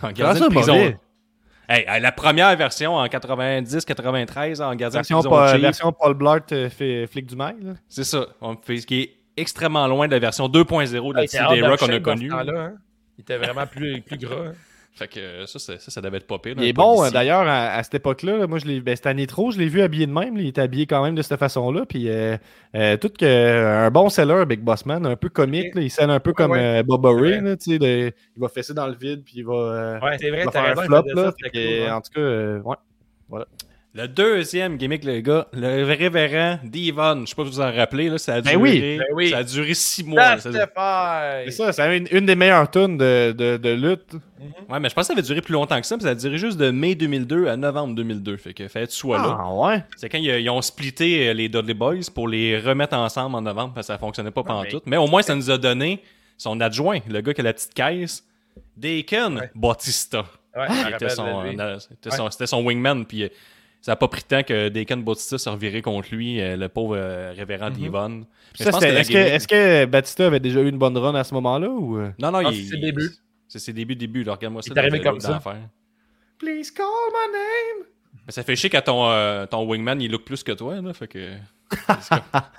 En gardien ça, de prison. Hey, euh, la première version en 90-93 en gardien Version, de prison. Paul- version Paul Blart euh, fait flic du mail. C'est ça. On fait ce qui est extrêmement loin de la version 2.0 de la hors Rock qu'on a connue. hein? Il était vraiment plus, plus gras. hein. <laughs> Fait que euh, ça, ça, ça devait être pas pire. Il un est bon, euh, d'ailleurs, à, à cette époque-là. là, moi, je l'ai, ben, c'était Nitro, je l'ai vu habillé de même. là, il était habillé quand même de cette façon-là. Puis, euh, euh, tout que, un bon seller, Big Boss Man, un peu comique. là, il scène un peu comme ouais. euh, là, de- il va fesser dans le vide, puis il va, Ouais, c'est vrai, il va t'as faire raison. un il flop. Là, ça, Fait c'était que, cool, hein. En tout cas, euh, ouais. Le deuxième gimmick, les gars, le révérend Devon, je sais pas si vous en rappelez, là, ça a Ben duré, oui, ben oui. ça a duré six mois. C'est ça, c'est une, une des meilleures tunes de, de, de lutte. Ouais, mais je pense que ça avait duré plus longtemps que ça, mais ça a duré juste de mai 2002 à novembre 2002. Fait que fallait que tu sois là. Ah, ouais. C'est quand ils, ils ont splitté euh, les Dudley Boys pour les remettre ensemble en novembre parce que ça fonctionnait pas pendant mais- tout. Mais au moins, ça nous a donné son adjoint, le gars qui a la petite caisse, Deacon Ouais. Bautista. Ouais, son, euh, c'était son, son wingman. Puis euh, ça n'a pas pris de temps que Deacon Bautista se revirait contre lui, euh, le pauvre euh, révérend la Est-ce que, que Batista avait déjà eu une bonne run à ce moment-là ou... euh? Non, non, il, c'est débuts. C'est ses débuts, débuts. Regarde-moi ça. Il est arrivé comme ça. Please call my name. Mais ça fait chier quand ton, euh, ton wingman il look plus que toi, là. Fait que. <laughs>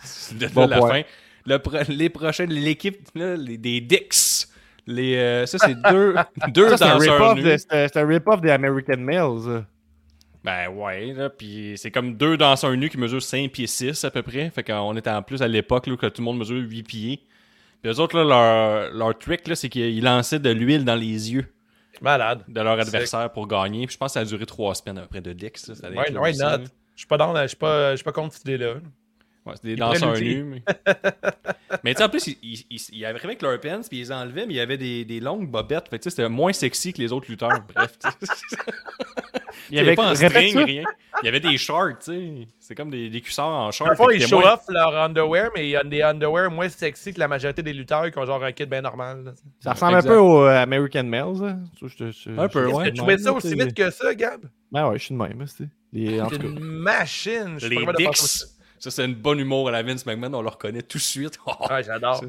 c'est comme- Bon la point. fin. Le pro- les prochaines, l'équipe les- des Dicks. Les, euh, ça, c'est deux, <laughs> deux Ça, un c'est un rip-off des American Males. Ben ouais, là. Puis c'est comme deux danseurs nus qui mesurent 5 pieds 6 à peu près. Fait qu'on était en plus à l'époque là, que tout le monde mesure 8 pieds. Puis eux autres, là, leur, leur trick, là, c'est qu'ils lançaient de l'huile dans les yeux Malade. de leur adversaire pour gagner. Puis je pense que ça a duré trois semaines après de Dicks. Ça, ça allait Ouais, why not? Je suis pas dans, je suis pas, je suis pas contre cette idée-là. Ouais, c'est des danseurs nus. Mais, <laughs> mais tu sais, en plus, ils, ils, ils, ils arrivaient avec leurs pants, puis ils les enlevaient, mais il y avait des, des longues bobettes. Fait tu sais, c'était moins sexy que les autres lutteurs. Bref, tu sais. <laughs> il y avait pas en string, ça. rien. Il y avait des shorts, tu sais. C'est comme des, des cuissards en shorts. Parfois, ils show moins- off leur underwear, mais il y a des underwear moins sexy que la majorité des lutteurs qui ont genre un kit bien normal. là. Ça ressemble Exact. un peu aux euh, American Males. hein. Je je- Un peu, ouais. Tu trouvais ça aussi vite que ça, Gab? Ben ouais, je suis de même. c'est- Les, en tout cas. une machine. Je suis Les Dicks. Ça, c'est une bonne humour à la Vince McMahon. On le reconnaît tout de suite. ça. <laughs> Ouais, j'adore.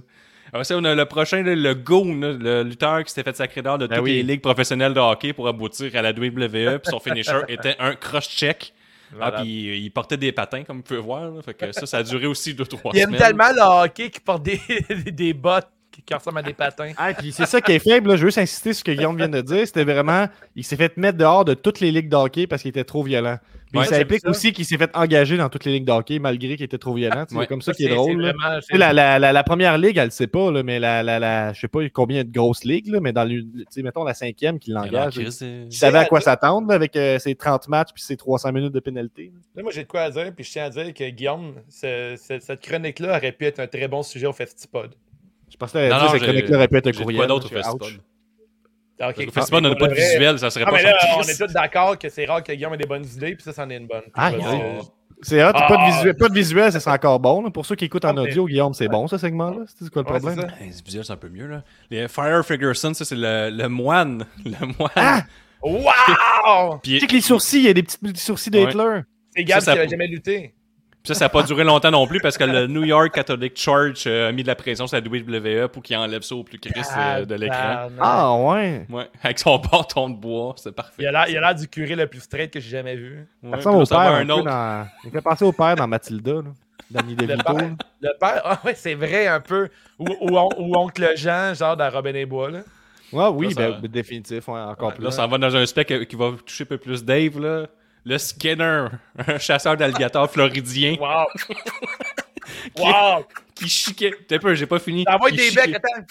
Après ça, on a le prochain, le Goon, le lutteur qui s'était fait sacrer d'or de Ben toutes oui. les ligues professionnelles de hockey pour aboutir à la WWE. Puis son finisher <laughs> était un cross-check. Ah, puis il portait des patins, comme vous pouvez voir. là. Fait que ça, ça a duré aussi deux, trois Il aime semaines. tellement le hockey qu'il porte des, <laughs> des bottes qui, qui ressemblent à des patins. Ah, puis c'est ça qui est faible. là. Je veux juste insister sur ce que Guillaume vient de dire. C'était vraiment. Il s'est fait mettre dehors de toutes les ligues de hockey parce qu'il était trop violent. Puis Ouais, ça implique ça. aussi qu'il s'est fait engager dans toutes les ligues de hockey malgré qu'il était trop violent. C'est Ouais. comme ça Ça, qui est drôle. vraiment- La, la, la, la première ligue, elle le sait pas, là, mais la, la, la, je sais pas combien de grosses ligues, là, mais dans le, tu sais, mettons la cinquième qui l'engage. Il c'est- savait à quoi s'attendre avec euh, ses 30 matchs puis ses 300 minutes de pénalité. Là, moi, j'ai de quoi à dire, puis je tiens à dire que Guillaume, ce- ce- cette chronique-là aurait pu être un très bon sujet au Festipod. Je pensais que cette chronique-là aurait pu être un courriel. quoi d'autre au là, festival? Ah, ok. Parce que Au festival, on n'a pas de vrai- visuel, ça serait Ah, pas mais là, on est tous d'accord que c'est rare que Guillaume ait des bonnes idées, puis ça, c'en est une bonne. Ah, C'est pas, Ah. de visuel, pas de visuel, ça c'est encore bon. là. Pour ceux qui écoutent en Ah, audio, Guillaume, c'est bon ce segment-là. C'est quoi le Ouais, problème? c'est ça. Hey, ce visuel, c'est un peu mieux, là. Les Fire Ferguson, ça, c'est le, le moine. <laughs> Le moine. Ah! Wow! Puis, Check les sourcils, il y a des petits, sourcils d'Hitler. C'est Gab Ça, ça- qui avait jamais lutté. Puis ça, ça n'a pas duré longtemps non plus parce que le New York Catholic Church euh, a mis de la pression sur la WWE pour qu'il enlève ça au plus Chris euh, de l'écran. Ah ouais. Ouais, <laughs> avec son bâton de bois, c'est parfait. Il a l'air- il a l'air du curé le plus straight que j'ai jamais vu. Ouais, Ça au père un autre. dans... Il fait penser au père dans Mathilda, là. Danny Le père, le père, ah ouais, c'est vrai un peu. Ou, ou, on- ou oncle Jean, genre dans Robin des Bois. Là. Ouais, oui, Là, ça- ben, définitif, ouais, encore plus. Là, ça va dans un spec qui va toucher un peu plus Dave, là. Le Skinner, un chasseur d'alligators floridien Wow! <laughs> wow! qui chiquait. Un peu, j'ai pas fini. Envoie Qui des chiquait- becs, attends!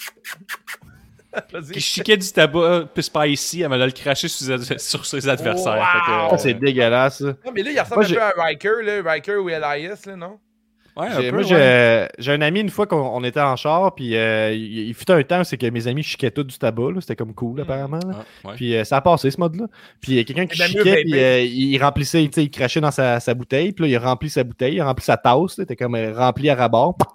Qui chiquait du tabac puis spicy avant de le cracher sur ses, <laughs> sur ses adversaires. Wow! Ça, c'est dégueulasse. ça. Non, mais là, il ressemble Moi, un peu à Riker, là. Riker ou Elias, là, non? Ouais, un J'ai- peu, Moi, ouais. j'ai un ami, une fois qu'on on était en char, puis euh, il, il fut un temps, c'est que mes amis chiquaient tout du tabac. là. C'était comme cool, apparemment. là. Ah, ouais. Puis euh, ça a passé, ce mode-là. Puis il y a quelqu'un qui C'est bien mieux chiquait, puis euh, il remplissait, il crachait dans sa, sa bouteille, puis là, il a rempli sa bouteille, il a rempli sa tasse, c'était comme rempli à rabord. <laughs>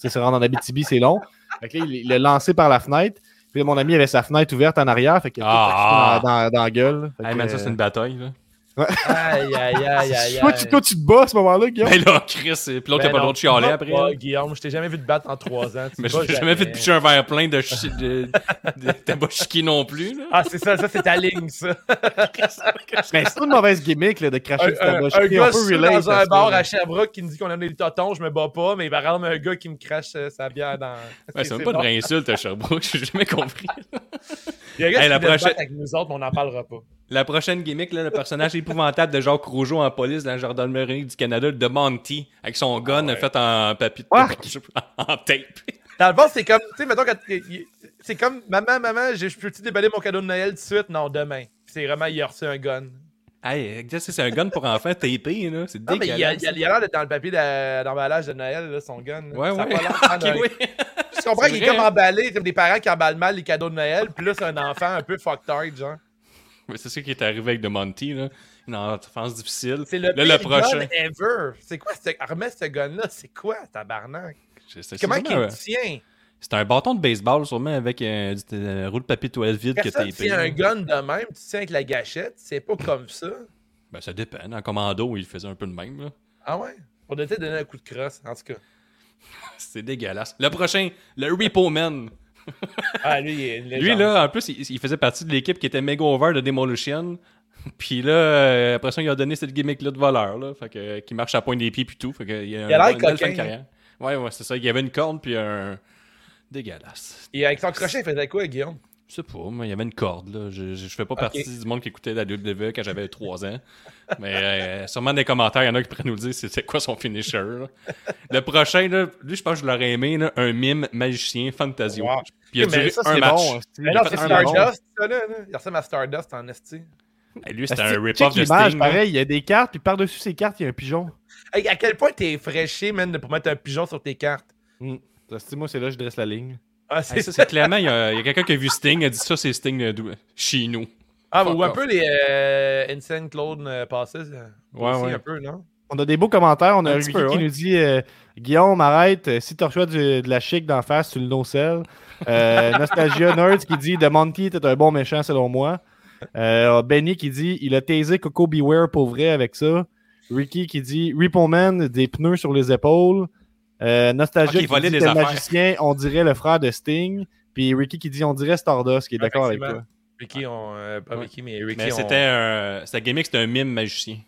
Tu se rendre en Abitibi, c'est long. Fait que là, il l'a lancé par la fenêtre, Puis là, mon ami avait sa fenêtre ouverte en arrière, fait qu'il a Ah. dans, dans, dans la gueule. Fait Hey que, man, ça c'est une bataille là. Aïe, aïe, aïe, <laughs> aïe, Toi, tu, toi, tu te bats à ce moment-là, Guillaume? Ben là, Chris, et puis l'autre, t'as pas le droit de chialer après. pas. Guillaume, je t'ai jamais vu te battre en trois ans. Mais te j'ai jamais fait jamais. pitcher un verre plein de, de, de non plus. Là. Ah, c'est ça, ça c'est ta ligne, ça. <laughs> Mais c'est pas une mauvaise gimmick là, de cracher Un, du un, tabac. un gars dans un bar à Sherbrooke qui me dit qu'on a des totons, je me bats pas, mais par exemple, un gars qui me crache euh, sa bière dans. <laughs> Ouais, c'est même pas une drôle. vraie insulte à Sherbrooke, j'ai jamais compris. Il y a un gars qui avec nous autres, mais on n'en parlera pas. La prochaine gimmick, là, le personnage épouvantable de Jacques Rougeau en police dans la gendarmerie du Canada, de Monty, avec son gun fait en papier de <laughs> en tape. Dans le fond, c'est comme, tu sais, mettons, c'est comme, maman, maman, je je peux-tu déballer mon cadeau de Noël tout de suite? Non, demain. C'est vraiment, il a reçu un gun. Hey, c'est un gun pour enfants tapé, là. C'est Non, mais il a dégueulasse. il a- il a l'air d'être dans le papier de- d'emballage de Noël, là, son gun. là. Ouais, Ça ouais. pas <laughs> oui. Tu comprends qu'il est comme hein? emballé, comme des parents qui emballent mal les cadeaux de Noël, puis là, c'est un enfant un peu fucked genre. C'est ça qui est arrivé avec de Monty, là. Une enfance difficile. C'est le Là, pire le prochain. gun ever. C'est quoi, ce... remets ce gun-là, c'est quoi, tabarnak? C'est- Comment qu'il tient? C'est un bâton de baseball, sûrement, avec un, du- un roule de papier toilette vide que Personne tient là. un gun de même, tu tiens avec la gâchette, c'est pas comme ça. Ben, ça dépend. En commando, il faisait un peu de même, là. Ah ouais? On devait donner un coup de crosse, en tout cas. <laughs> C'est dégueulasse. Le prochain, le Repo Man. <laughs> Ah, lui, là, en plus, il, il faisait partie de l'équipe qui était méga over de Demolition. <laughs> Puis là, euh, après ça, il a donné cette gimmick-là de voleur, là. Fait que, euh, qui marche à point des pieds puis tout. Fait que, il a, l'air coquin. carrière. Ouais, ouais, c'est ça. Il y avait une corde puis un. Dégueulasse. Et avec son crochet, il faisait quoi, Guillaume? Je sais pas, mais il y avait une corde, là. Je, je, je fais pas partie du monde qui écoutait la WWE quand j'avais 3 ans. Mais euh, sûrement dans les commentaires, il y en a qui pourraient nous dire c'était quoi son finisher. là. Le prochain, là, lui, je pense que je l'aurais aimé, là, un mime magicien Fantasio. Wow. Puis il a Mais duré ça, un C'est match. bon. Mais non, c'est un bon. Stardust, ça, là. là. Il ressemble à Stardust en esti. Et lui, c'était un rip-off de Sting. pareil, il y a des cartes, puis par-dessus ces cartes, il y a un pigeon. Hey, à quel point t'es fraîché, man, de- pour mettre un pigeon sur tes cartes? C'est- Moi, c'est là que je dresse la ligne. Ah, Hey, c'est ça, c'est clairement, il y a, quelqu'un qui a vu Sting, il a dit ça, c'est Sting chez nous. Ah, Fuck ou un peu les euh, Insane Clone euh, Passes. euh, Ouais, aussi, ouais. un peu, non? On a des beaux commentaires. On a Un Ricky petit peu, qui ouais. nous dit euh, Guillaume, arrête. euh, Si tu reçois du- de la chic d'en face, tu le nocelles. Euh, Nostalgia Nerds qui dit The Monkey était un bon méchant selon moi. Euh, Benny qui dit Il a taisé Coco Beware pour vrai avec ça. Ricky qui dit Repo Man, des pneus sur les épaules. Euh, Nostalgia Ok, qui dit des magicien, on dirait le frère de Sting. Puis Ricky qui dit on dirait Stardust, qui est d'accord avec toi. Ricky, on, euh, pas Ouais. Ricky, mais Ricky, Mais on- c'était un. Sa gimmick, c'était un mime magicien.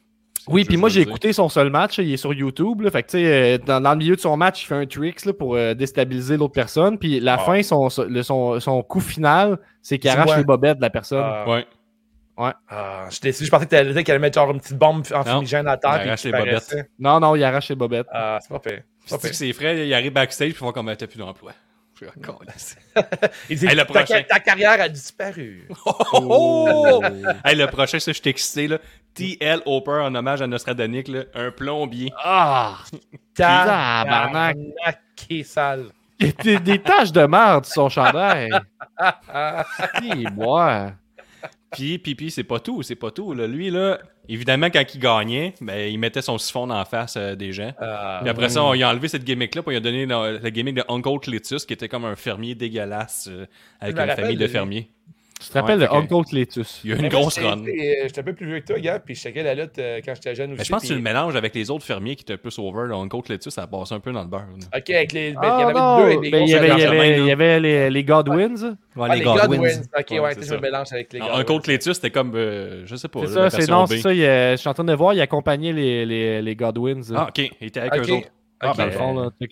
Oui, puis moi j'ai écouté son seul match, il est sur YouTube. Là, fait que tu sais, euh, dans, dans le milieu de son match, il fait un tricks là, pour euh, déstabiliser l'autre personne. Puis la Ah. fin, son, son, le- son, son coup final, c'est qu'il arrache les bobettes de la personne. Ah, Ouais. ah, je pensais que t'allais dire qu'elle allait mettre genre une petite bombe en fumigène à terre. Il puis arrache qu'il les bobettes. paraissait. Non, non, il arrache les bobettes. Ah, c'est pas fait. Puis tu que c'est frais, il arrive backstage puis ils font comme t'as plus d'emploi. Je suis encore <laughs> Il dit Hey, le ta, prochain. ta carrière a disparu. <laughs> Oh! hey, le prochain, ça, je suis excité, là. T.L. Hopper en hommage à Nostradanic, là. Un plombier. Ah! <laughs> Tabarnak. Tabarnak, qui sale. Il y a des, des taches de merde sur son chandail. Et moi. Puis, puis, puis, c'est pas tout, c'est pas tout. Là. Lui, là, évidemment, quand il gagnait, ben, il mettait son siphon en face euh, des gens. Ah, Puis après ça, on, il a enlevé cette gimmick-là, puis il a donné le, le gimmick de Uncle Cletus, qui était comme un fermier dégueulasse euh, avec une rappelle famille de lui. fermiers. Tu te rappelles Ouais, que- Uncle Cletus? Il y a une moi, grosse run. euh, J'étais un peu plus vieux que toi, gars, puis je checkais la lutte euh, quand j'étais jeune aussi. Mais je pense que tu puis- le mélanges avec les autres fermiers qui étaient plus over. Là. Uncle Cletus, ça passe un peu dans le beurre. là. Ok, avec les. ben, Ah, il y en avait non, deux ben, il y avait, il y avait, les, les Godwins. Ouais, Ah, les Godwins. Ok, ouais, Ouais, je me mélange avec les Godwins. Uncle Cletus, c'était comme, euh, je sais pas, C'est là, ça, c'est non, c'est ça. je suis en train de voir, il accompagnait les, les, les Godwins. Ah, ok, il était avec eux autres. Ah, Ok, ben, le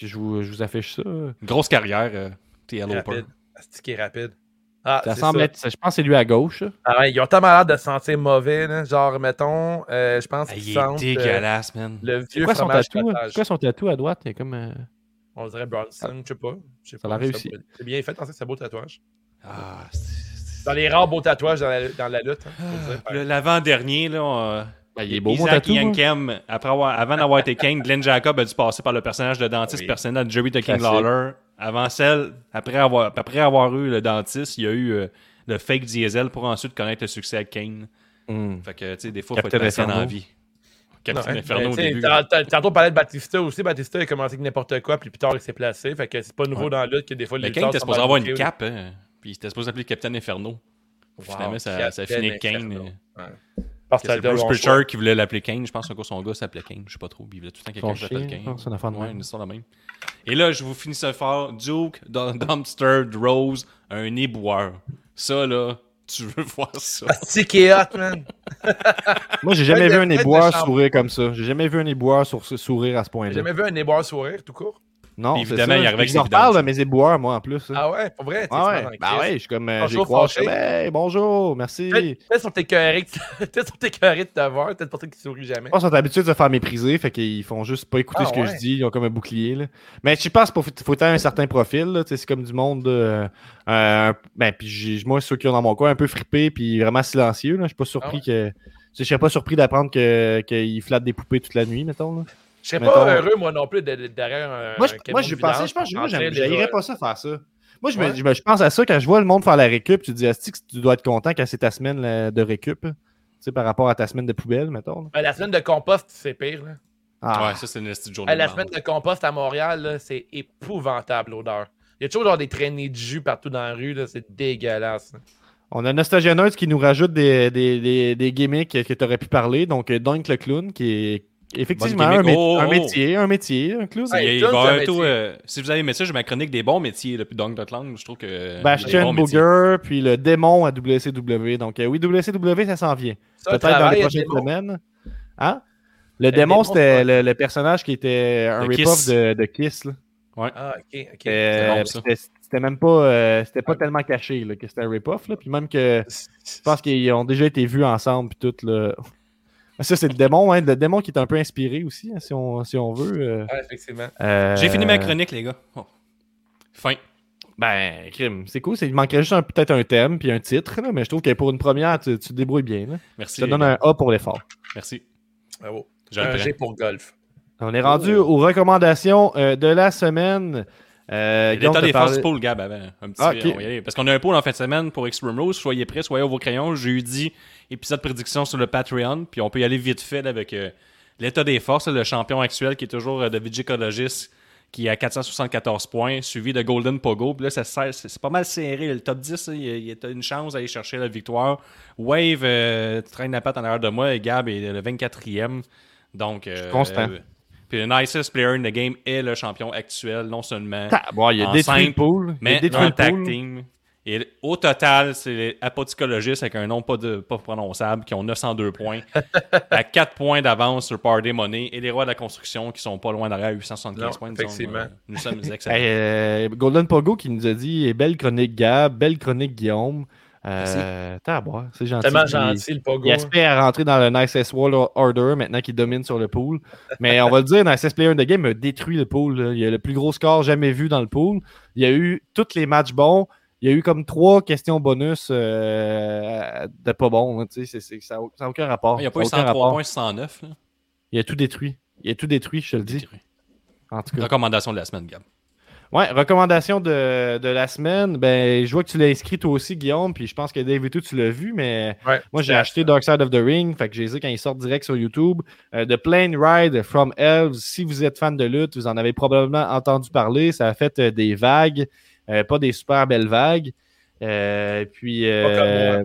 je vous, affiche ça. Grosse carrière, euh, T.L. Hopper. rapide. C'est qui est rapide. Ah, Ça c'est semble ça. être, je pense que c'est lui à gauche. Ah ouais, ils ont tellement l'air de se sentir mauvais, là. Genre, mettons, euh, je pense Ah, qu'ils il est sentent euh, dégueulasse, man. le vieux quoi son tatou? quoi son tatou à droite? Il est comme. euh, On dirait Bronson, je sais pas. Je sais Ça l'a pas, réussi. c'est- bien fait, en fait, c'est un beau tatouage. Ah, Dans les rares beaux tatouages dans la, dans la lutte. hein. Le- L'avant-dernier, là, on- Ben, il est beau, mon Isaac tatou. hein. Yankem, après avoir, avant d'avoir été Kane, Glenn Jacob a dû passer par le personnage de dentiste Oui. personnel de Jerry the King. Lawler. Avant celle, après avoir, après avoir eu le dentiste, il y a eu euh, le fake diesel pour ensuite connaître le succès à Kane. Hmm. Fait que, tu sais, des fois, il faut être patient Inferno. vie. Captain hein, Inferno mais au début. Tantôt, on parlait de Batista aussi. Batista a commencé avec n'importe quoi, puis plus tard, il s'est placé. Fait que c'est pas nouveau Ouais. dans la lutte que des fois, les Mais Kane était supposé avoir une cape, hein. Puis c'était supposé s'appeler Captain Inferno. Wow, Finalement, ça, ça a Captain fini avec Kane. Euh, Ouais. Parce que C'est Bruce Pritchard qui voulait l'appeler Kane. Je pense que son gars s'appelait Kane. Je sais pas trop. Il voulait tout le temps quelqu'un qui s'appelle chien, Kane. c'est une affaire de Ouais, même. une histoire de même. Et là, je vous finis ça fort. Duke, Dumpster, Rose, un éboueur. Ça, là, tu veux <laughs> voir ça? Ah, C'est qui est hot, man? <laughs> Moi, j'ai jamais vu un éboueur sourire comme ça. J'ai jamais vu un éboueur sourire à ce J'ai point-là. jamais vu un éboueur sourire, tout court. Non, Puis évidemment, ça. il arrive avec Je ses leur parle de mes éboueurs, moi, en plus. hein. Ah ouais, pour vrai? Ah ouais, bah ouais, je suis comme, euh, j'ai Bonjour, croisé, fâché. comme, hey, bonjour, merci. Peut-être peut-être sont écœurés <laughs> de- te voir, peut-être pour ça qu'ils sourient jamais. Qu'ils sont habitués de se faire mépriser, fait qu'ils font juste pas écouter Ah, ce que ouais. je dis, ils ont comme un bouclier. Là. Mais je pense qu'il faut, faut avoir un certain profil, là, tu sais, c'est comme du monde, euh, euh, ben, puis moi, ceux qui ont dans mon coin, un peu frippé, puis vraiment silencieux, là, je suis pas surpris Ah que... tu sais, Je serais pas surpris d'apprendre que- qu'ils flattent des poupées toute la nuit, mettons. Là. Je serais Mettons- pas heureux, moi non plus, de- derrière un. Moi, je, un moi, je pensais, je pense, moi, en train j'aime- de- j'haïrais pas ça faire ça. Moi, je, me, Ouais. je, me- je pense à ça quand je vois le monde faire la récup. Tu te dis, Asti, que tu dois être content quand c'est ta semaine là, de récup. Tu sais, par rapport à ta semaine de poubelle, mettons. Euh, La semaine de compost, c'est pire. Là. Ah, Ouais, ça, c'est une petite journée. Euh, La semaine de compost à Montréal, c'est épouvantable l'odeur. Il y a toujours genre, des traînées de jus partout dans la rue, c'est dégueulasse. On a Nostalgianeuse qui nous rajoute des, des, des, des gimmicks que tu aurais pu parler. Donc, euh, Dunk le clown, qui est effectivement un, gimmick. mé- Oh, un oh. métier, un métier, un clown. Ouais. Métier. euh, si vous avez aimé ça, j'ai ma chronique des bons métiers, là, puis Dunk Dotland, je trouve que. des Bastion métiers. Booger, puis le démon à WCW. Donc, euh, oui, WCW, ça s'en vient. Peut-être dans les le prochaines semaines. Hein? Le, Le démon, c'était le, le personnage qui était un rip-off de, de Kiss. là. Ah, ok, ok. Euh, c'était même pas, euh, c'était pas tellement caché là, que c'était un rip-off. Puis même que <laughs> je pense qu'ils ont déjà été vus ensemble. Puis tout. Là. Ça, c'est le démon. Hein, le démon qui est un peu inspiré aussi, hein, si, on, si on veut. euh. Effectivement. Euh, J'ai fini ma chronique, les gars. Oh. Fin. Ben, crime. C'est cool. c'est- Il manquerait juste peut-être un thème puis un titre. là, mais je trouve que pour une première, tu, tu te débrouilles bien. Là. Merci. Ça les donne un A pour l'effort. Merci. Bravo. Je le Un. G pour golf. On est rendu aux recommandations euh, de la semaine. Euh, Guillaume L'état t'a des forces parlé- pool, Gab, avant. Un petit, Ah, on y aller. Parce qu'on a un pool en fin de semaine pour Extreme Rules. Soyez prêts, soyez au vos crayons. Jeudi, épisode prédiction sur le Patreon. Puis on peut y aller vite fait là, avec euh, l'état des forces, le champion actuel qui est toujours euh, de Vigicologist qui est à 474 points, suivi de Golden Pogo. Puis là, c'est pas mal serré. Le top 10, là, il y a- il y a une chance d'aller chercher la victoire. Wave euh, traîne la patte en arrière de moi et Gab est le 24e. Donc, euh, constant. Puis le nicest player in the game est le champion actuel, non seulement Ah, bon, il a En détruit le simple, pool. Il a mais détruit en le tag pool. team. Et au total, c'est les apoticologistes avec un nom pas, de, pas prononçable qui ont 902 points. <laughs> à 4 points d'avance sur Party Money. Et les rois de la construction qui sont pas loin derrière à 875 Non, points. Nous sommes, effectivement. euh, Nous sommes <laughs> excellents. Hey, euh, Golden Pogo qui nous a dit belle chronique Gab, belle chronique Guillaume. Euh, T'as à boire, c'est gentil. Tellement Il- gentil, le pogo. Il aspire à rentrer dans le Nicest World Order maintenant qu'il domine sur le pool. Mais on va le dire, Nicest Player in the Game a détruit le pool. là. Il y a le plus gros score jamais vu dans le pool. Il y a eu tous les matchs bons. Il y a eu comme trois questions bonus euh, de pas sais, c'est- c'est- ça n'a aucun rapport. Il n'y a pas eu aucun 103 rapport. points, 109. là. Il a tout détruit. Il a tout détruit, je te le dis. En tout cas. Recommandation de la semaine, Gab. Ouais, recommandation de, de la semaine. Ben, je vois que tu l'as inscrit toi aussi, Guillaume, puis je pense que Dave et tout, tu l'as vu, mais Ouais, moi j'ai acheté Dark Side of the Ring, fait que j'ai dit quand il sort direct sur YouTube. Euh, The Plane Ride from Elves. Si vous êtes fan de lutte, vous en avez probablement entendu parler. Ça a fait euh, des vagues, euh, pas des super belles vagues. Euh, puis euh,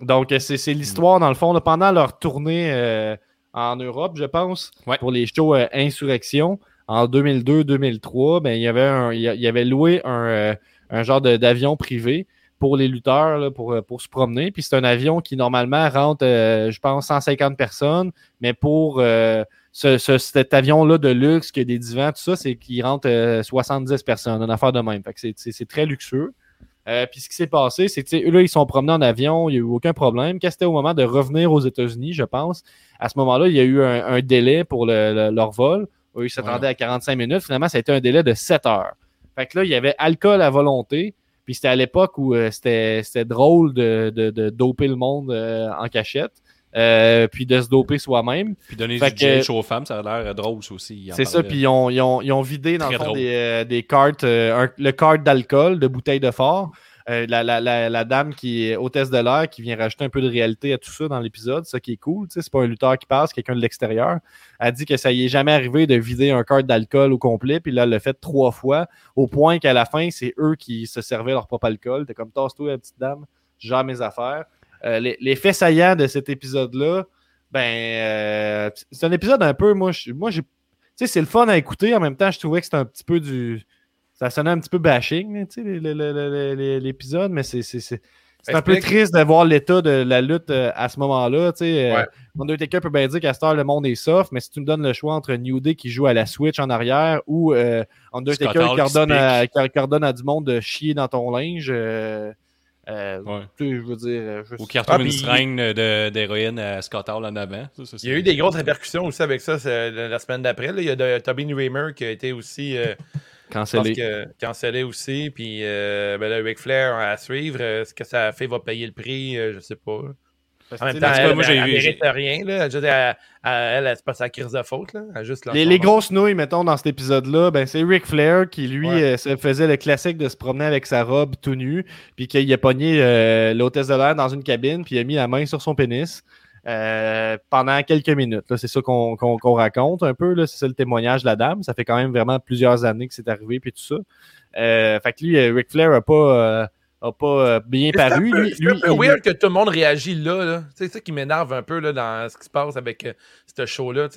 donc c'est l'histoire dans le fond là, pendant leur tournée en Europe, je pense, Ouais. pour les shows Insurrection en 2002-2003, ben, il y avait il y avait loué un, euh, un genre d'avion privé pour les lutteurs là, pour, euh, pour se promener. Puis c'est un avion qui normalement rentre, euh, je pense, 150 personnes, mais pour euh, ce, ce- cet avion-là de luxe, qui a des divans, tout ça, c'est qu'il rentre euh, 70 personnes, une affaire de même. C'est- très luxueux. Puis ce qui s'est passé, c'est que là, ils sont promenés en avion, il n'y a eu aucun problème. Quand c'était au moment de revenir aux États-Unis, je pense, à ce moment-là, il y a eu un, un délai pour le- le- leur vol. Eux, ils s'attendaient à 45 minutes. Finalement, ça a été un délai de 7 heures. Fait que là, il y avait alcool à volonté. Puis c'était à l'époque où euh, c'était drôle de, de- de doper le monde euh, en cachette. euh, puis de se doper soi-même. Puis donner Fait du que- gel aux femmes, ça a l'air drôle aussi. C'est ça, puis ils ont, ils ont- ils ont vidé dans le fond des, des cartes, un- le cart d'alcool, de bouteilles de fort. Euh, la, dame qui est hôtesse de l'air qui vient rajouter un peu de réalité à tout ça dans l'épisode, ça qui est cool. C'est pas un lutteur qui passe, quelqu'un de l'extérieur. Elle dit que ça y est jamais arrivé de vider un cart d'alcool au complet, puis là, elle l'a fait trois fois, au point qu'à la fin, c'est eux qui se servaient leur propre alcool. T'es comme, tasse-toi, la petite dame, gère mes affaires. Euh, les, les faits de cet épisode-là, ben, euh, c'est un épisode un peu, moi, moi j'ai. Tu sais, c'est le fun à écouter. En même temps, je trouvais que c'était un petit peu du. Ça sonnait un petit peu bashing, l'épisode, mais c'est. un peu triste de voir l'état de la lutte euh, à ce moment-là. euh, Ouais. Undertaker peut bien dire qu'à cette heure, le monde est soft, mais si tu me donnes le choix entre New Day qui joue à la Switch en arrière ou euh, Undertaker Hall qui ordonne, à, qui- ordonne à du monde de chier dans ton linge, euh, euh, Ouais. tu sais, je veux dire. euh, je- Ou qui retrouve Ah, une puis- seringue d'héroïne à Scott Hall en avant. Ça, ça, Il y a eu des grosses répercussions aussi avec ça la semaine d'après. Il y a de, Tobin Raymer qui a été aussi euh, Cancellé. que, cancellé aussi. Puis euh, ben là, Ric Flair à suivre. Euh, Ce que ça a fait va payer le prix, euh, je sais pas. Parce En même temps, elle, moi, j'ai vu- mérite rien. Là. Je veux dire, elle, elle, elle, c'est pas sa crise de faute. Là. Juste Les, grosses nouilles, mettons, dans cet épisode-là, ben, c'est Ric Flair qui, lui, Ouais. euh, se faisait le classique de se promener avec sa robe tout nu, puis qu'il a pogné euh, l'hôtesse de l'air dans une cabine, puis il a mis la main sur son pénis euh, pendant quelques minutes. C'est ça qu'on raconte un peu. C'est ça le témoignage de la dame. Ça fait quand même vraiment plusieurs années que c'est arrivé, puis tout ça. Euh, fait que lui, euh, Ric Flair a pas, pas euh, bien Mais c'est un paru. peu- Lui, C'est un lui, il- weird que tout le monde réagit là. là. C'est ça qui m'énerve un peu là, dans ce qui se passe avec euh, ce show-là.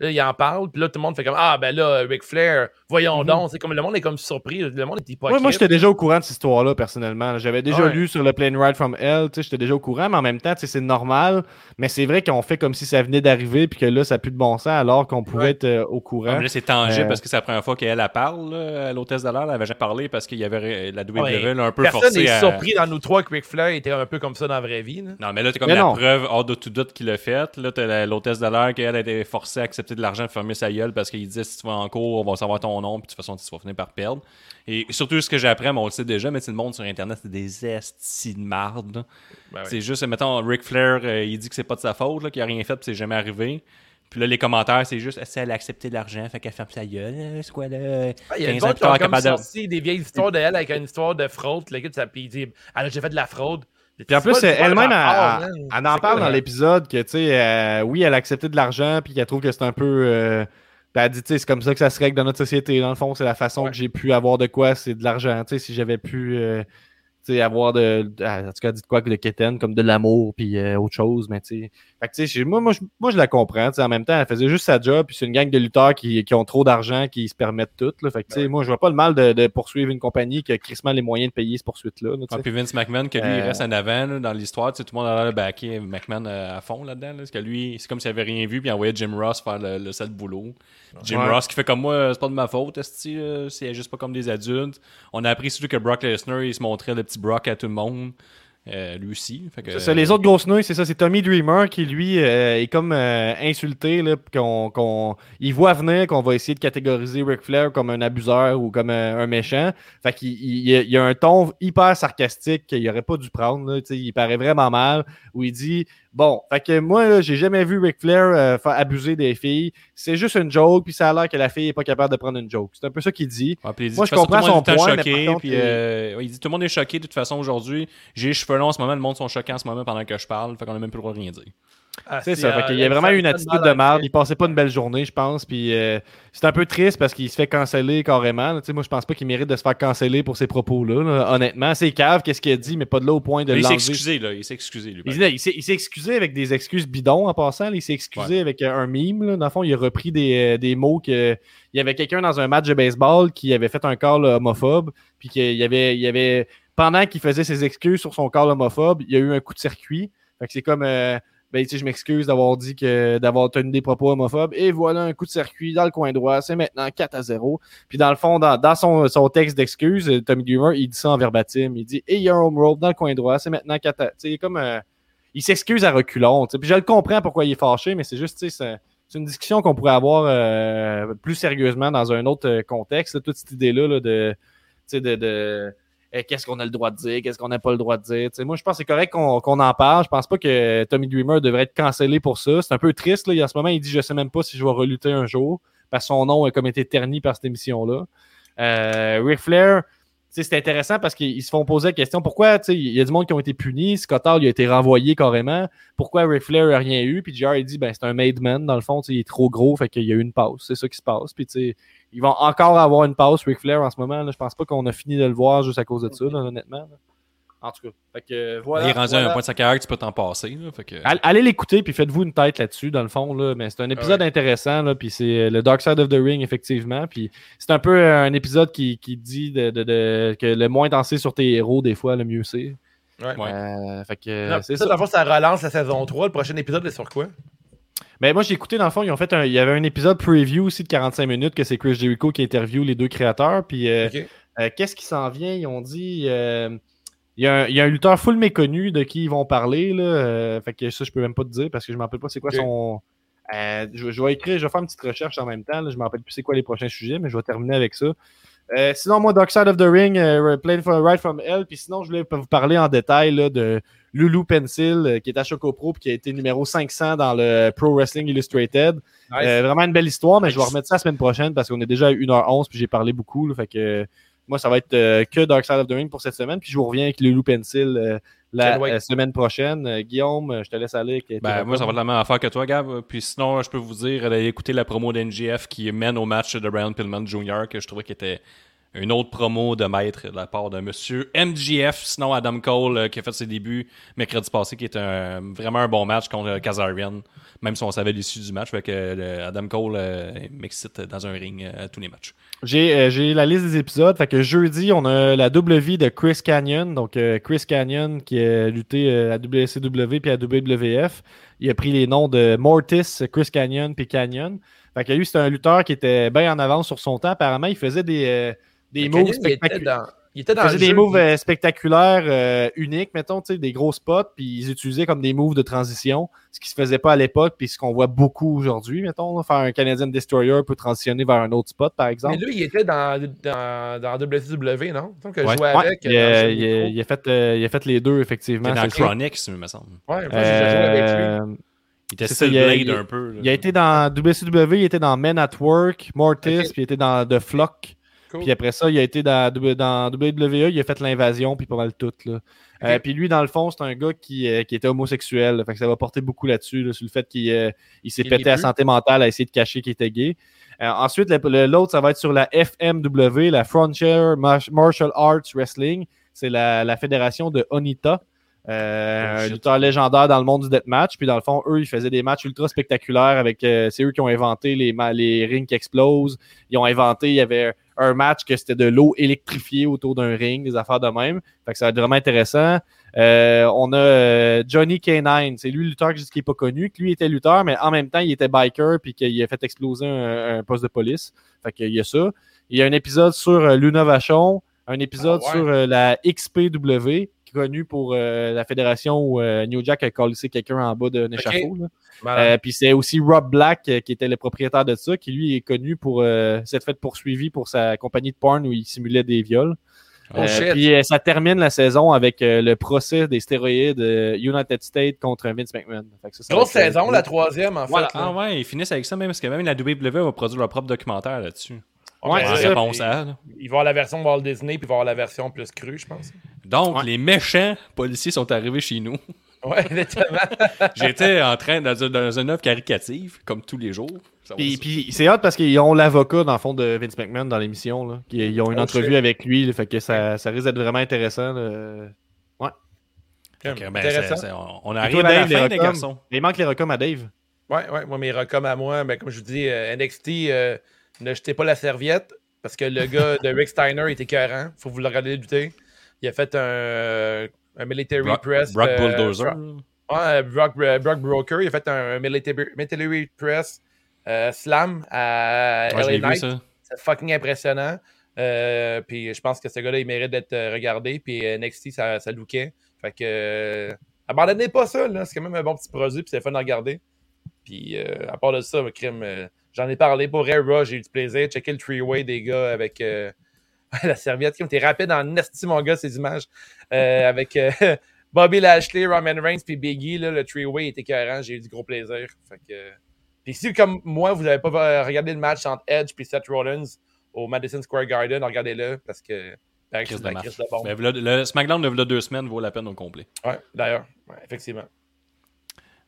Là, il en parle, puis là, tout le monde fait comme Ah, ben là, Ric Flair, voyons Mhm. donc. C'est comme le monde est comme surpris. Le monde est hypocrite. Ouais, moi, j'étais déjà au courant de cette histoire-là, personnellement. J'avais déjà Ouais. lu sur le Plane Ride from Hell, j'étais déjà au courant, mais en même temps, c'est normal. Mais c'est vrai qu'on fait comme si ça venait d'arriver, puis que là, ça n'a plus de bon sens, alors qu'on pouvait Ouais. être euh, au Ah, courant. mais là, c'est tangible Euh, parce que c'est la première fois qu'elle elle parle, l'hôtesse de l'air. Elle avait jamais parlé parce qu'il y avait la WWE un peu Personne à. surpris dans nous trois que Ric Flair était un peu comme ça dans la vraie vie. là. Non, mais là, t'as comme Mais la non. preuve hors de tout doute qu'il l'a fait. Là, t'as l'hôtesse de l'air qu'elle a été forcée à accepter de l'argent de fermer sa gueule parce qu'il disait si tu vas en cours, on va savoir ton nom, puis de toute façon, tu vas finir par perdre. Et surtout, ce que j'apprends, mais on le sait déjà, mais c'est le monde sur Internet, c'est des estis de marde. Ben oui. C'est juste, mettons, Ric Flair, euh, il dit que c'est pas de sa faute, qu'il a rien fait, puis c'est jamais arrivé. Puis là, les commentaires, c'est juste, elle a accepté de l'argent, fait qu'elle ferme sa gueule. euh, C'est quoi, là? Ah, Il y a 15 des ans autres plus qui ont comme sorti des vieilles histoires d'elle avec une histoire de fraude. Ça, puis il dit Ah, j'ai fait de la fraude. Puis en plus, elle-même, elle, elle- hein. elle en parle dans l'épisode que, tu sais, euh, oui, elle a accepté de l'argent, puis qu'elle trouve que c'est un peu. euh, ben, elle dit, tu sais, c'est comme ça que ça se règle dans notre société. Dans le fond, c'est la façon Ouais. que j'ai pu avoir de quoi, c'est de l'argent. Tu sais, si j'avais pu. euh, tu sais, avoir de, en tout cas, dit de quoi que de quétaine, comme de l'amour, puis euh, autre chose, mais tu sais. Fait que, moi, moi, je, moi, je la comprends, en même temps, elle faisait juste sa job, puis c'est une gang de lutteurs qui, qui ont trop d'argent, qui se permettent tout, là. Fait que, moi, je vois pas le mal de, de poursuivre une compagnie qui a crissement les moyens de payer cette poursuite-là, là. Ah, puis Vince McMahon, que lui, il Euh, reste en avant là, dans l'histoire. Tout le monde a l'air de backer McMahon euh, à fond là-dedans. Là, parce que lui, c'est comme s'il avait rien vu, puis il envoyait Jim Ross faire le, le sale boulot. Jim Ouais. Ross qui fait comme moi, euh, c'est pas de ma faute, c'est juste pas comme des adultes. On a appris surtout que Brock Lesnar, il se montrait le petit Brock à tout le monde. Euh, lui aussi. Fait que, ça, les autres grosses nouilles, c'est ça. C'est Tommy Dreamer qui, lui, euh, est comme euh, insulté. Là, qu'on, qu'on- il voit venir qu'on va essayer de catégoriser Ric Flair comme un abuseur ou comme un, un méchant. Fait qu'il il, il a un ton hyper sarcastique qu'il aurait pas dû prendre. Là, il paraît vraiment mal. Où il dit Bon, fait que moi, j'ai jamais vu Ric Flair euh, faire abuser des filles. C'est juste une joke, puis ça a l'air que la fille est pas capable de prendre une joke. C'est un peu ça qu'il dit. Ouais, puis il dit, Moi, je comprends son point, mais choqué, par contre, puis, euh, ouais, il dit tout le monde est choqué de toute façon aujourd'hui. J'ai les cheveux longs en ce moment, le monde sont choqués en ce moment pendant que je parle, fait qu'on a même plus le droit de rien dire. Ah, C'est ça. euh, qu'il y a vraiment eu une attitude de merde. Il passait pas une belle journée, je pense. Puis euh, c'est un peu triste parce qu'il se fait canceller carrément. là. Tu sais, moi, je pense pas qu'il mérite de se faire canceller pour ces propos-là. là. Honnêtement, c'est cave, qu'est-ce qu'il a dit, mais pas de là au point de Mais il s'est excusé, là. Il s'est excusé, lui. Il, il s'est il excusé avec des excuses bidons en passant. là. Il s'est excusé avec euh, un mime. là. Dans le fond, il a repris des, des mots que. Il y avait quelqu'un dans un match de baseball qui avait fait un call homophobe. Puis qu'il y avait, il. Pendant qu'il faisait ses excuses sur son call homophobe, il y a eu un coup de circuit. Fait que c'est comme. euh, ben, je m'excuse d'avoir dit que d'avoir tenu des propos homophobes. Et voilà un coup de circuit dans le coin droit. C'est maintenant 4 à 0. Puis dans le fond, dans, son, son texte d'excuses, euh, Tommy Dreamer, il dit ça en verbatim. Il dit Et il y a un home roll dans le coin droit. C'est maintenant 4 à. Tu sais, comme. euh, il s'excuse à reculons. Puis je le comprends pourquoi il est fâché, mais c'est juste, c'est- une discussion qu'on pourrait avoir euh, plus sérieusement dans un autre contexte. toute cette idée-là là, de, de, qu'est-ce qu'on a le droit de dire, qu'est-ce qu'on n'a pas le droit de dire? Moi, je pense que c'est correct qu'on en parle. Je pense pas que Tommy Dreamer devrait être cancellé pour ça. C'est un peu triste. Là. Il- En ce moment, il dit Je sais même pas si je vais relutter un jour. Parce que son nom a comme été terni par cette émission-là. Euh, Flair, c'est intéressant parce qu'ils se font poser la question pourquoi, il y a du monde qui ont été punis, Scott Hall il a été renvoyé carrément, pourquoi Ric Flair a rien eu, puis JR il dit ben c'est un made man dans le fond, il est trop gros, fait qu'il y a eu une pause, c'est ça qui se passe, puis ils vont encore avoir une pause Ric Flair en ce moment, je pense pas qu'on a fini de le voir juste à cause de ça, là, honnêtement. En tout cas, fait que voilà. il est rendu à un point de sa carrière que tu peux t'en passer. là, fait que... All- Allez l'écouter puis faites-vous une tête là-dessus dans le fond là, mais c'est un épisode intéressant là, puis c'est euh, le Dark Side of the Ring effectivement, puis c'est un peu euh, un épisode qui, qui dit de, de- de- que le moins dansé sur tes héros des fois le mieux c'est. Ouais. Euh, fait que Non, c'est ça, ça. dans le fond, ça relance la saison 3. Le prochain épisode est sur quoi? Ben moi j'ai écouté dans le fond, ils ont fait un, il y avait un épisode preview aussi de 45 minutes que c'est Chris Jericho qui interview les deux créateurs puis euh. Euh, Qu'est-ce qui s'en vient? Ils ont dit. euh, il y, a un, il y a un lutteur full méconnu de qui ils vont parler. Là, euh, fait que ça, je peux même pas te dire parce que je me rappelle pas c'est quoi son. Euh, je, je vais écrire, je vais faire une petite recherche en même temps. Là, je me rappelle plus c'est quoi les prochains sujets, mais je vais terminer avec ça. Euh, sinon, moi, Dark Side of the Ring, Playing for Right from Hell. Puis sinon, je voulais vous parler en détail là, de Lulu Pencil, qui est à Choco Pro, puis qui a été numéro 500 dans le Pro Wrestling Illustrated. Nice. Vraiment une belle histoire, mais je vais remettre ça la semaine prochaine parce qu'on est déjà à 1h11 puis j'ai parlé beaucoup. là, fait que moi, ça va être euh, que Dark Side of the Ring pour cette semaine. Puis je vous reviens avec Lulu Pencil euh, la euh, semaine prochaine. Euh, Guillaume, je te laisse aller. Ben, moi, ça va être la même affaire que toi, Gab. Puis sinon, je peux vous dire d'aller écouter la promo d'NGF qui mène au match de Brian Pillman Jr., que je trouvais qui était une autre promo de maître de la part de monsieur MGF. Sinon, Adam Cole, euh, qui a fait ses débuts mercredi passé, qui est un, vraiment un bon match contre euh, Kazarian, même si on savait l'issue du match. Fait euh, Adam Cole m'excite dans un ring à tous les matchs. J'ai la liste des épisodes. Fait que jeudi, on a la double vie de Chris Canyon. Donc, Chris Canyon qui a lutté à WCW puis à WWF. Il a pris les noms de Mortis, Chris Canyon puis Canyon. Fait que lui, c'était un lutteur qui était bien en avance sur son temps. Apparemment, il faisait des, des moves spectaculaires. il était dans Il faisait le des jeu, moves euh, spectaculaires, euh, uniques, mettons, tu sais, des gros spots, puis ils utilisaient comme des moves de transition, ce qui se faisait pas à l'époque, puis ce qu'on voit beaucoup aujourd'hui, mettons, là, faire un Canadian Destroyer peut transitionner vers un autre spot, par exemple. Mais lui, il était dans, dans, dans WCW, non? Ouais. jouais Ouais, avec. il, euh, a, il il a fait, euh, il a fait les deux, effectivement. Dans. Chronic, il me semble. Ouais, avec lui. Euh, Il était ça, il a- Blade il un peu. là. il a été dans WCW, il était dans Men at Work, Mortis, puis il était dans The Flock. Cool. Puis après ça, il a été dans, WWE, il a fait l'invasion, puis pas mal tout. Là. Euh, puis lui, dans le fond, c'est un gars qui, euh, qui était homosexuel. là. Fait que ça va porter beaucoup là-dessus, là, sur le fait qu'il euh, il s'est pété plus. santé mentale à essayer de cacher qu'il était gay. Ensuite, l'autre, ça va être sur la FMW, la Frontier Mar- Martial Arts Wrestling. C'est la, la fédération de Onita. Euh, Oh, un lutteur légendaire dans le monde du deathmatch. Puis dans le fond, eux, ils faisaient des matchs ultra spectaculaires avec. euh, c'est eux qui ont inventé les, les rings qui explosent. Ils ont inventé, il y avait un match que c'était de l'eau électrifiée autour d'un ring, des affaires de même. Fait que ça va être vraiment intéressant. Euh, on a euh, Johnny K9, c'est lui le lutteur que je dis qui n'est pas connu, lui était lutteur, mais en même temps, il était biker puis qu'il a fait exploser un, un poste de police. Fait qu'il y a ça. Il y a un épisode sur euh, Luna Vachon, un épisode Ah ouais. sur euh, la XPW, connu pour euh, la fédération où euh, New Jack a collé quelqu'un en bas d'un échafaud. là. Malade. Euh, puis c'est aussi Rob Black euh, qui était le propriétaire de ça, qui lui est connu pour euh, s'être fait poursuivi pour sa compagnie de porn où il simulait des viols. Oh, Euh, puis euh, ça termine la saison avec euh, le procès des stéroïdes euh, United States contre Vince McMahon. Grosse saison, la troisième, en fait. Là. Ah ouais, ils finissent avec ça même, parce que même la WWE va produire leur propre documentaire là-dessus. Ouais, Ouais, en ça, réponse à. là. Avoir la version Walt Disney, puis il va y avoir la version plus crue, je pense. Donc, Ouais. les méchants policiers sont arrivés chez nous. <laughs> Ouais, exactement. <laughs> J'étais en train dans, dans une œuvre caricative, comme tous les jours. Puis, c'est hot parce qu'ils ont l'avocat, dans le fond, de Vince McMahon dans l'émission. là. Ils ont une Oh, entrevue shit. avec lui. là, fait que ça, ça risque d'être vraiment intéressant. là. Ok, ben, Intéressant. on, on arrive toi, à la Dave, les des recoms? garçons. Il manque les recoms à Dave. Ouais, ouais, moi, mes recoms à moi, ben, comme je vous dis, euh, NXT, euh, ne jetez pas la serviette parce que le gars <laughs> de Rick Steiner est écœurant. Faut vous le regarder débuter. Il a fait un, un military press. Brock euh, Bulldozer. Ouais, Brock, euh, Brock Broker. Il a fait un military, military press euh, slam à Ouais, LA Knight. ça. C'est fucking impressionnant. Euh, puis je pense que ce gars-là, il mérite d'être regardé. Puis NXT, ça, ça lookait. Fait que. abandonnez pas ça, là. C'est quand même un bon petit produit. Puis c'est fun à regarder. Puis euh, à part de ça, crime, euh, j'en ai parlé pour Rare Raw. J'ai eu du plaisir. Checker le three-way des gars avec euh, <laughs> la serviette. Comme t'es rapide en esti, mon gars, ces images. Avec <laughs> Bobby Lashley, Roman Reigns, puis Biggie, là, le three-way était écœurant. J'ai eu du gros plaisir. Fait que. Puis si, comme moi, vous n'avez pas regardé le match entre Edge et Seth Rollins au Madison Square Garden, regardez-le parce que Chris de de. Ben, v'là- le SmackDown de deux semaines vaut la peine au complet. Ouais, d'ailleurs. Ouais, effectivement.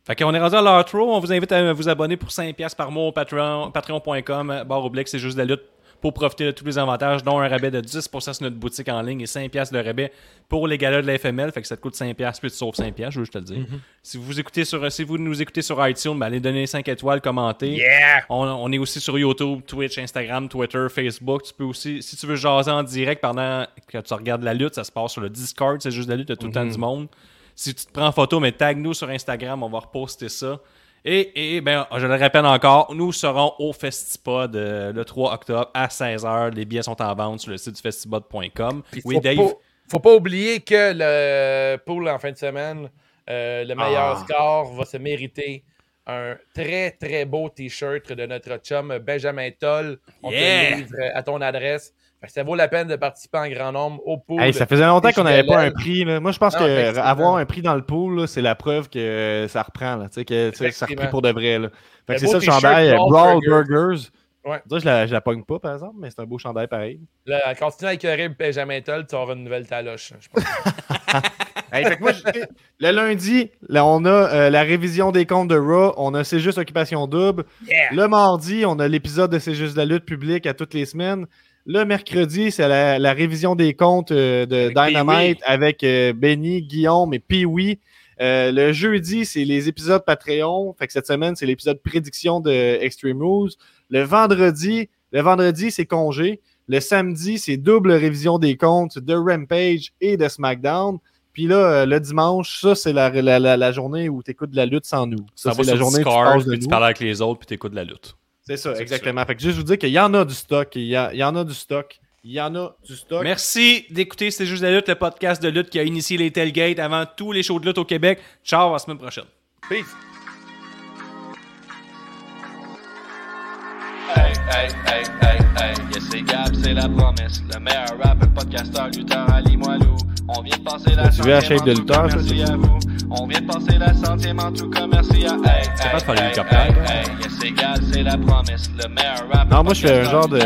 Fait qu'on est rendu à l'outro. On vous invite à vous abonner pour 5$ par mois au Patreon, patreon.com, barre oblique, c'est juste de la lutte pour profiter de tous les avantages, dont un rabais de 10% sur notre boutique en ligne et 5$ de rabais pour les galas de la FML. Fait que ça te coûte 5$, puis tu sauves 5$, je veux juste te le dire. si, vous écoutez sur, si vous nous écoutez sur iTunes, ben, allez donner 5 étoiles, commentez. Yeah! On, on est aussi sur YouTube, Twitch, Instagram, Twitter, Facebook. Tu peux aussi, si tu veux jaser en direct pendant que tu regardes la lutte, ça se passe sur le Discord, c'est juste la lutte, a tout le temps du monde. Si tu te prends en photo, mais tag nous sur Instagram, on va reposter ça. Et, et ben, je le répète encore, nous serons au Festipod euh, le 3 octobre à 16h. Les billets sont en vente sur le site du festipod.com. Oui, faut Dave? Pas, faut pas oublier que le pool en fin de semaine, euh, le meilleur Ah. score va se mériter un très très beau t-shirt de notre chum Benjamin Toll. On Yeah! te livre à ton adresse. Ça vaut la peine de participer en grand nombre au pool. Hey, ça faisait longtemps qu'on n'avait pas un prix. là. Moi, je pense Non, que effectivement. avoir un prix dans le pool, c'est la preuve que ça reprend. Là, que ça repris pour de vrai. C'est beau ça le chandail. euh, Brawl Burgers. Burgers. Ouais. Je, la, je la pogne pas, par exemple, mais c'est un beau chandail pareil. Là, continue à écœurer Benjamin Toll, tu auras une nouvelle taloche. je pense. <laughs> Hey, fait que moi, je- le lundi, là, on a euh, la révision des comptes de Raw. On a C'est juste Occupation Double. Yeah! Le mardi, on a l'épisode de C'est juste la lutte publique à toutes les semaines. Le mercredi, c'est la, la révision des comptes euh, de Avec Dynamite avec euh, Benny, Guillaume et Pee-Wee. Euh, le jeudi, c'est les épisodes Patreon. Fait que cette semaine, c'est l'épisode prédiction de Extreme Rules. Le vendredi, le vendredi, c'est congé. Le samedi, c'est double révision des comptes de Rampage et de SmackDown. Puis là, le dimanche, ça, c'est la, la, la, la journée où tu écoutes de la lutte sans nous. Ça, Ça, va c'est la journée où tu de puis parles avec les autres, puis tu écoutes la lutte. C'est ça, exactement. Fait que juste vous dire qu'il y en a du stock. Il y, a- il y en a du stock. Il y en a du stock. Merci d'écouter C'est juste la lutte, le podcast de lutte qui a initié les tailgates avant tous les shows de lutte au Québec. Ciao, à la semaine prochaine. Peace! Hey, hey, hey, hey, hey, yes c'est Gab, c'est la promesse. Le meilleur rapper, podcasteur, lutteur, Ali Moilou. On vient de passer la Tu veux la shape centième de en tout lutteur, cas, ça, merci c'est à vous. On vient de passer la centième en tout cas, merci à hey, C'est pas de faire hey, l'hélicoptère, hey, hey, yes c'est Gab, c'est la promesse. Le meilleur rapper, Non, moi, je fais un genre de-.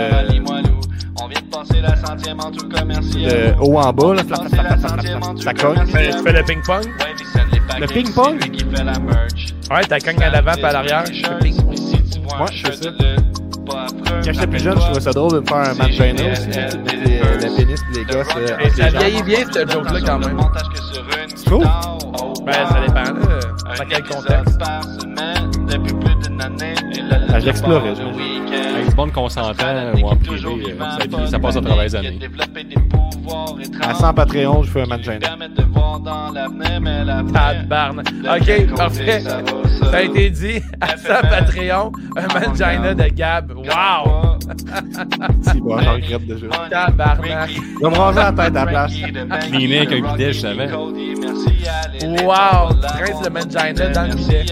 On vient de passer la centième en tout cas, merci à De vous. haut en bas, là, ça cogne. Tu fais, le ping-pong? Packages, ping-pong? c'est lui qui fait la merch. Ouais, t'as cogne à l'avant et à l'arrière. Ouais, fais ça. Quand j'étais plus jeune, je trouvais ça drôle de me faire un match gênant aussi. Le pénis et les gosses. Et ça jambes. vieillit bien, cette joke-là, quand même. Tu trouves? Ben, ça dépend, là. Dans quel contexte? Ah, je l'explorais, je- Avec du bon consentant ou en privé, ça, ça passe à travers les années. À À 100 Patreon, je fais un match. Tabarnak. Ok, parfait. Ça a été dit. À ça, Patreon, un mangina de Gab. Wow! Si, bon, j'en regrette déjà. Tabarnak. Je vais me raser la tête à la place. Cleaner avec un bidet, je savais. Wow! Tu rinces le mangina dans le bidet.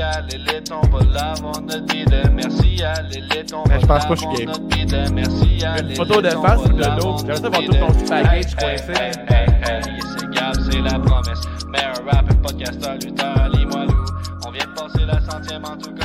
Mais je pense pas que je suis game. Une photo de face ou de dos? J'aimerais ça voir tout ton package coincé. Hey, hey, hey, c'est Gab, c'est la promesse. Meilleur rapper, podcasteur, lutteur, Ali Moilou. On vient de passer la centième en tout cas.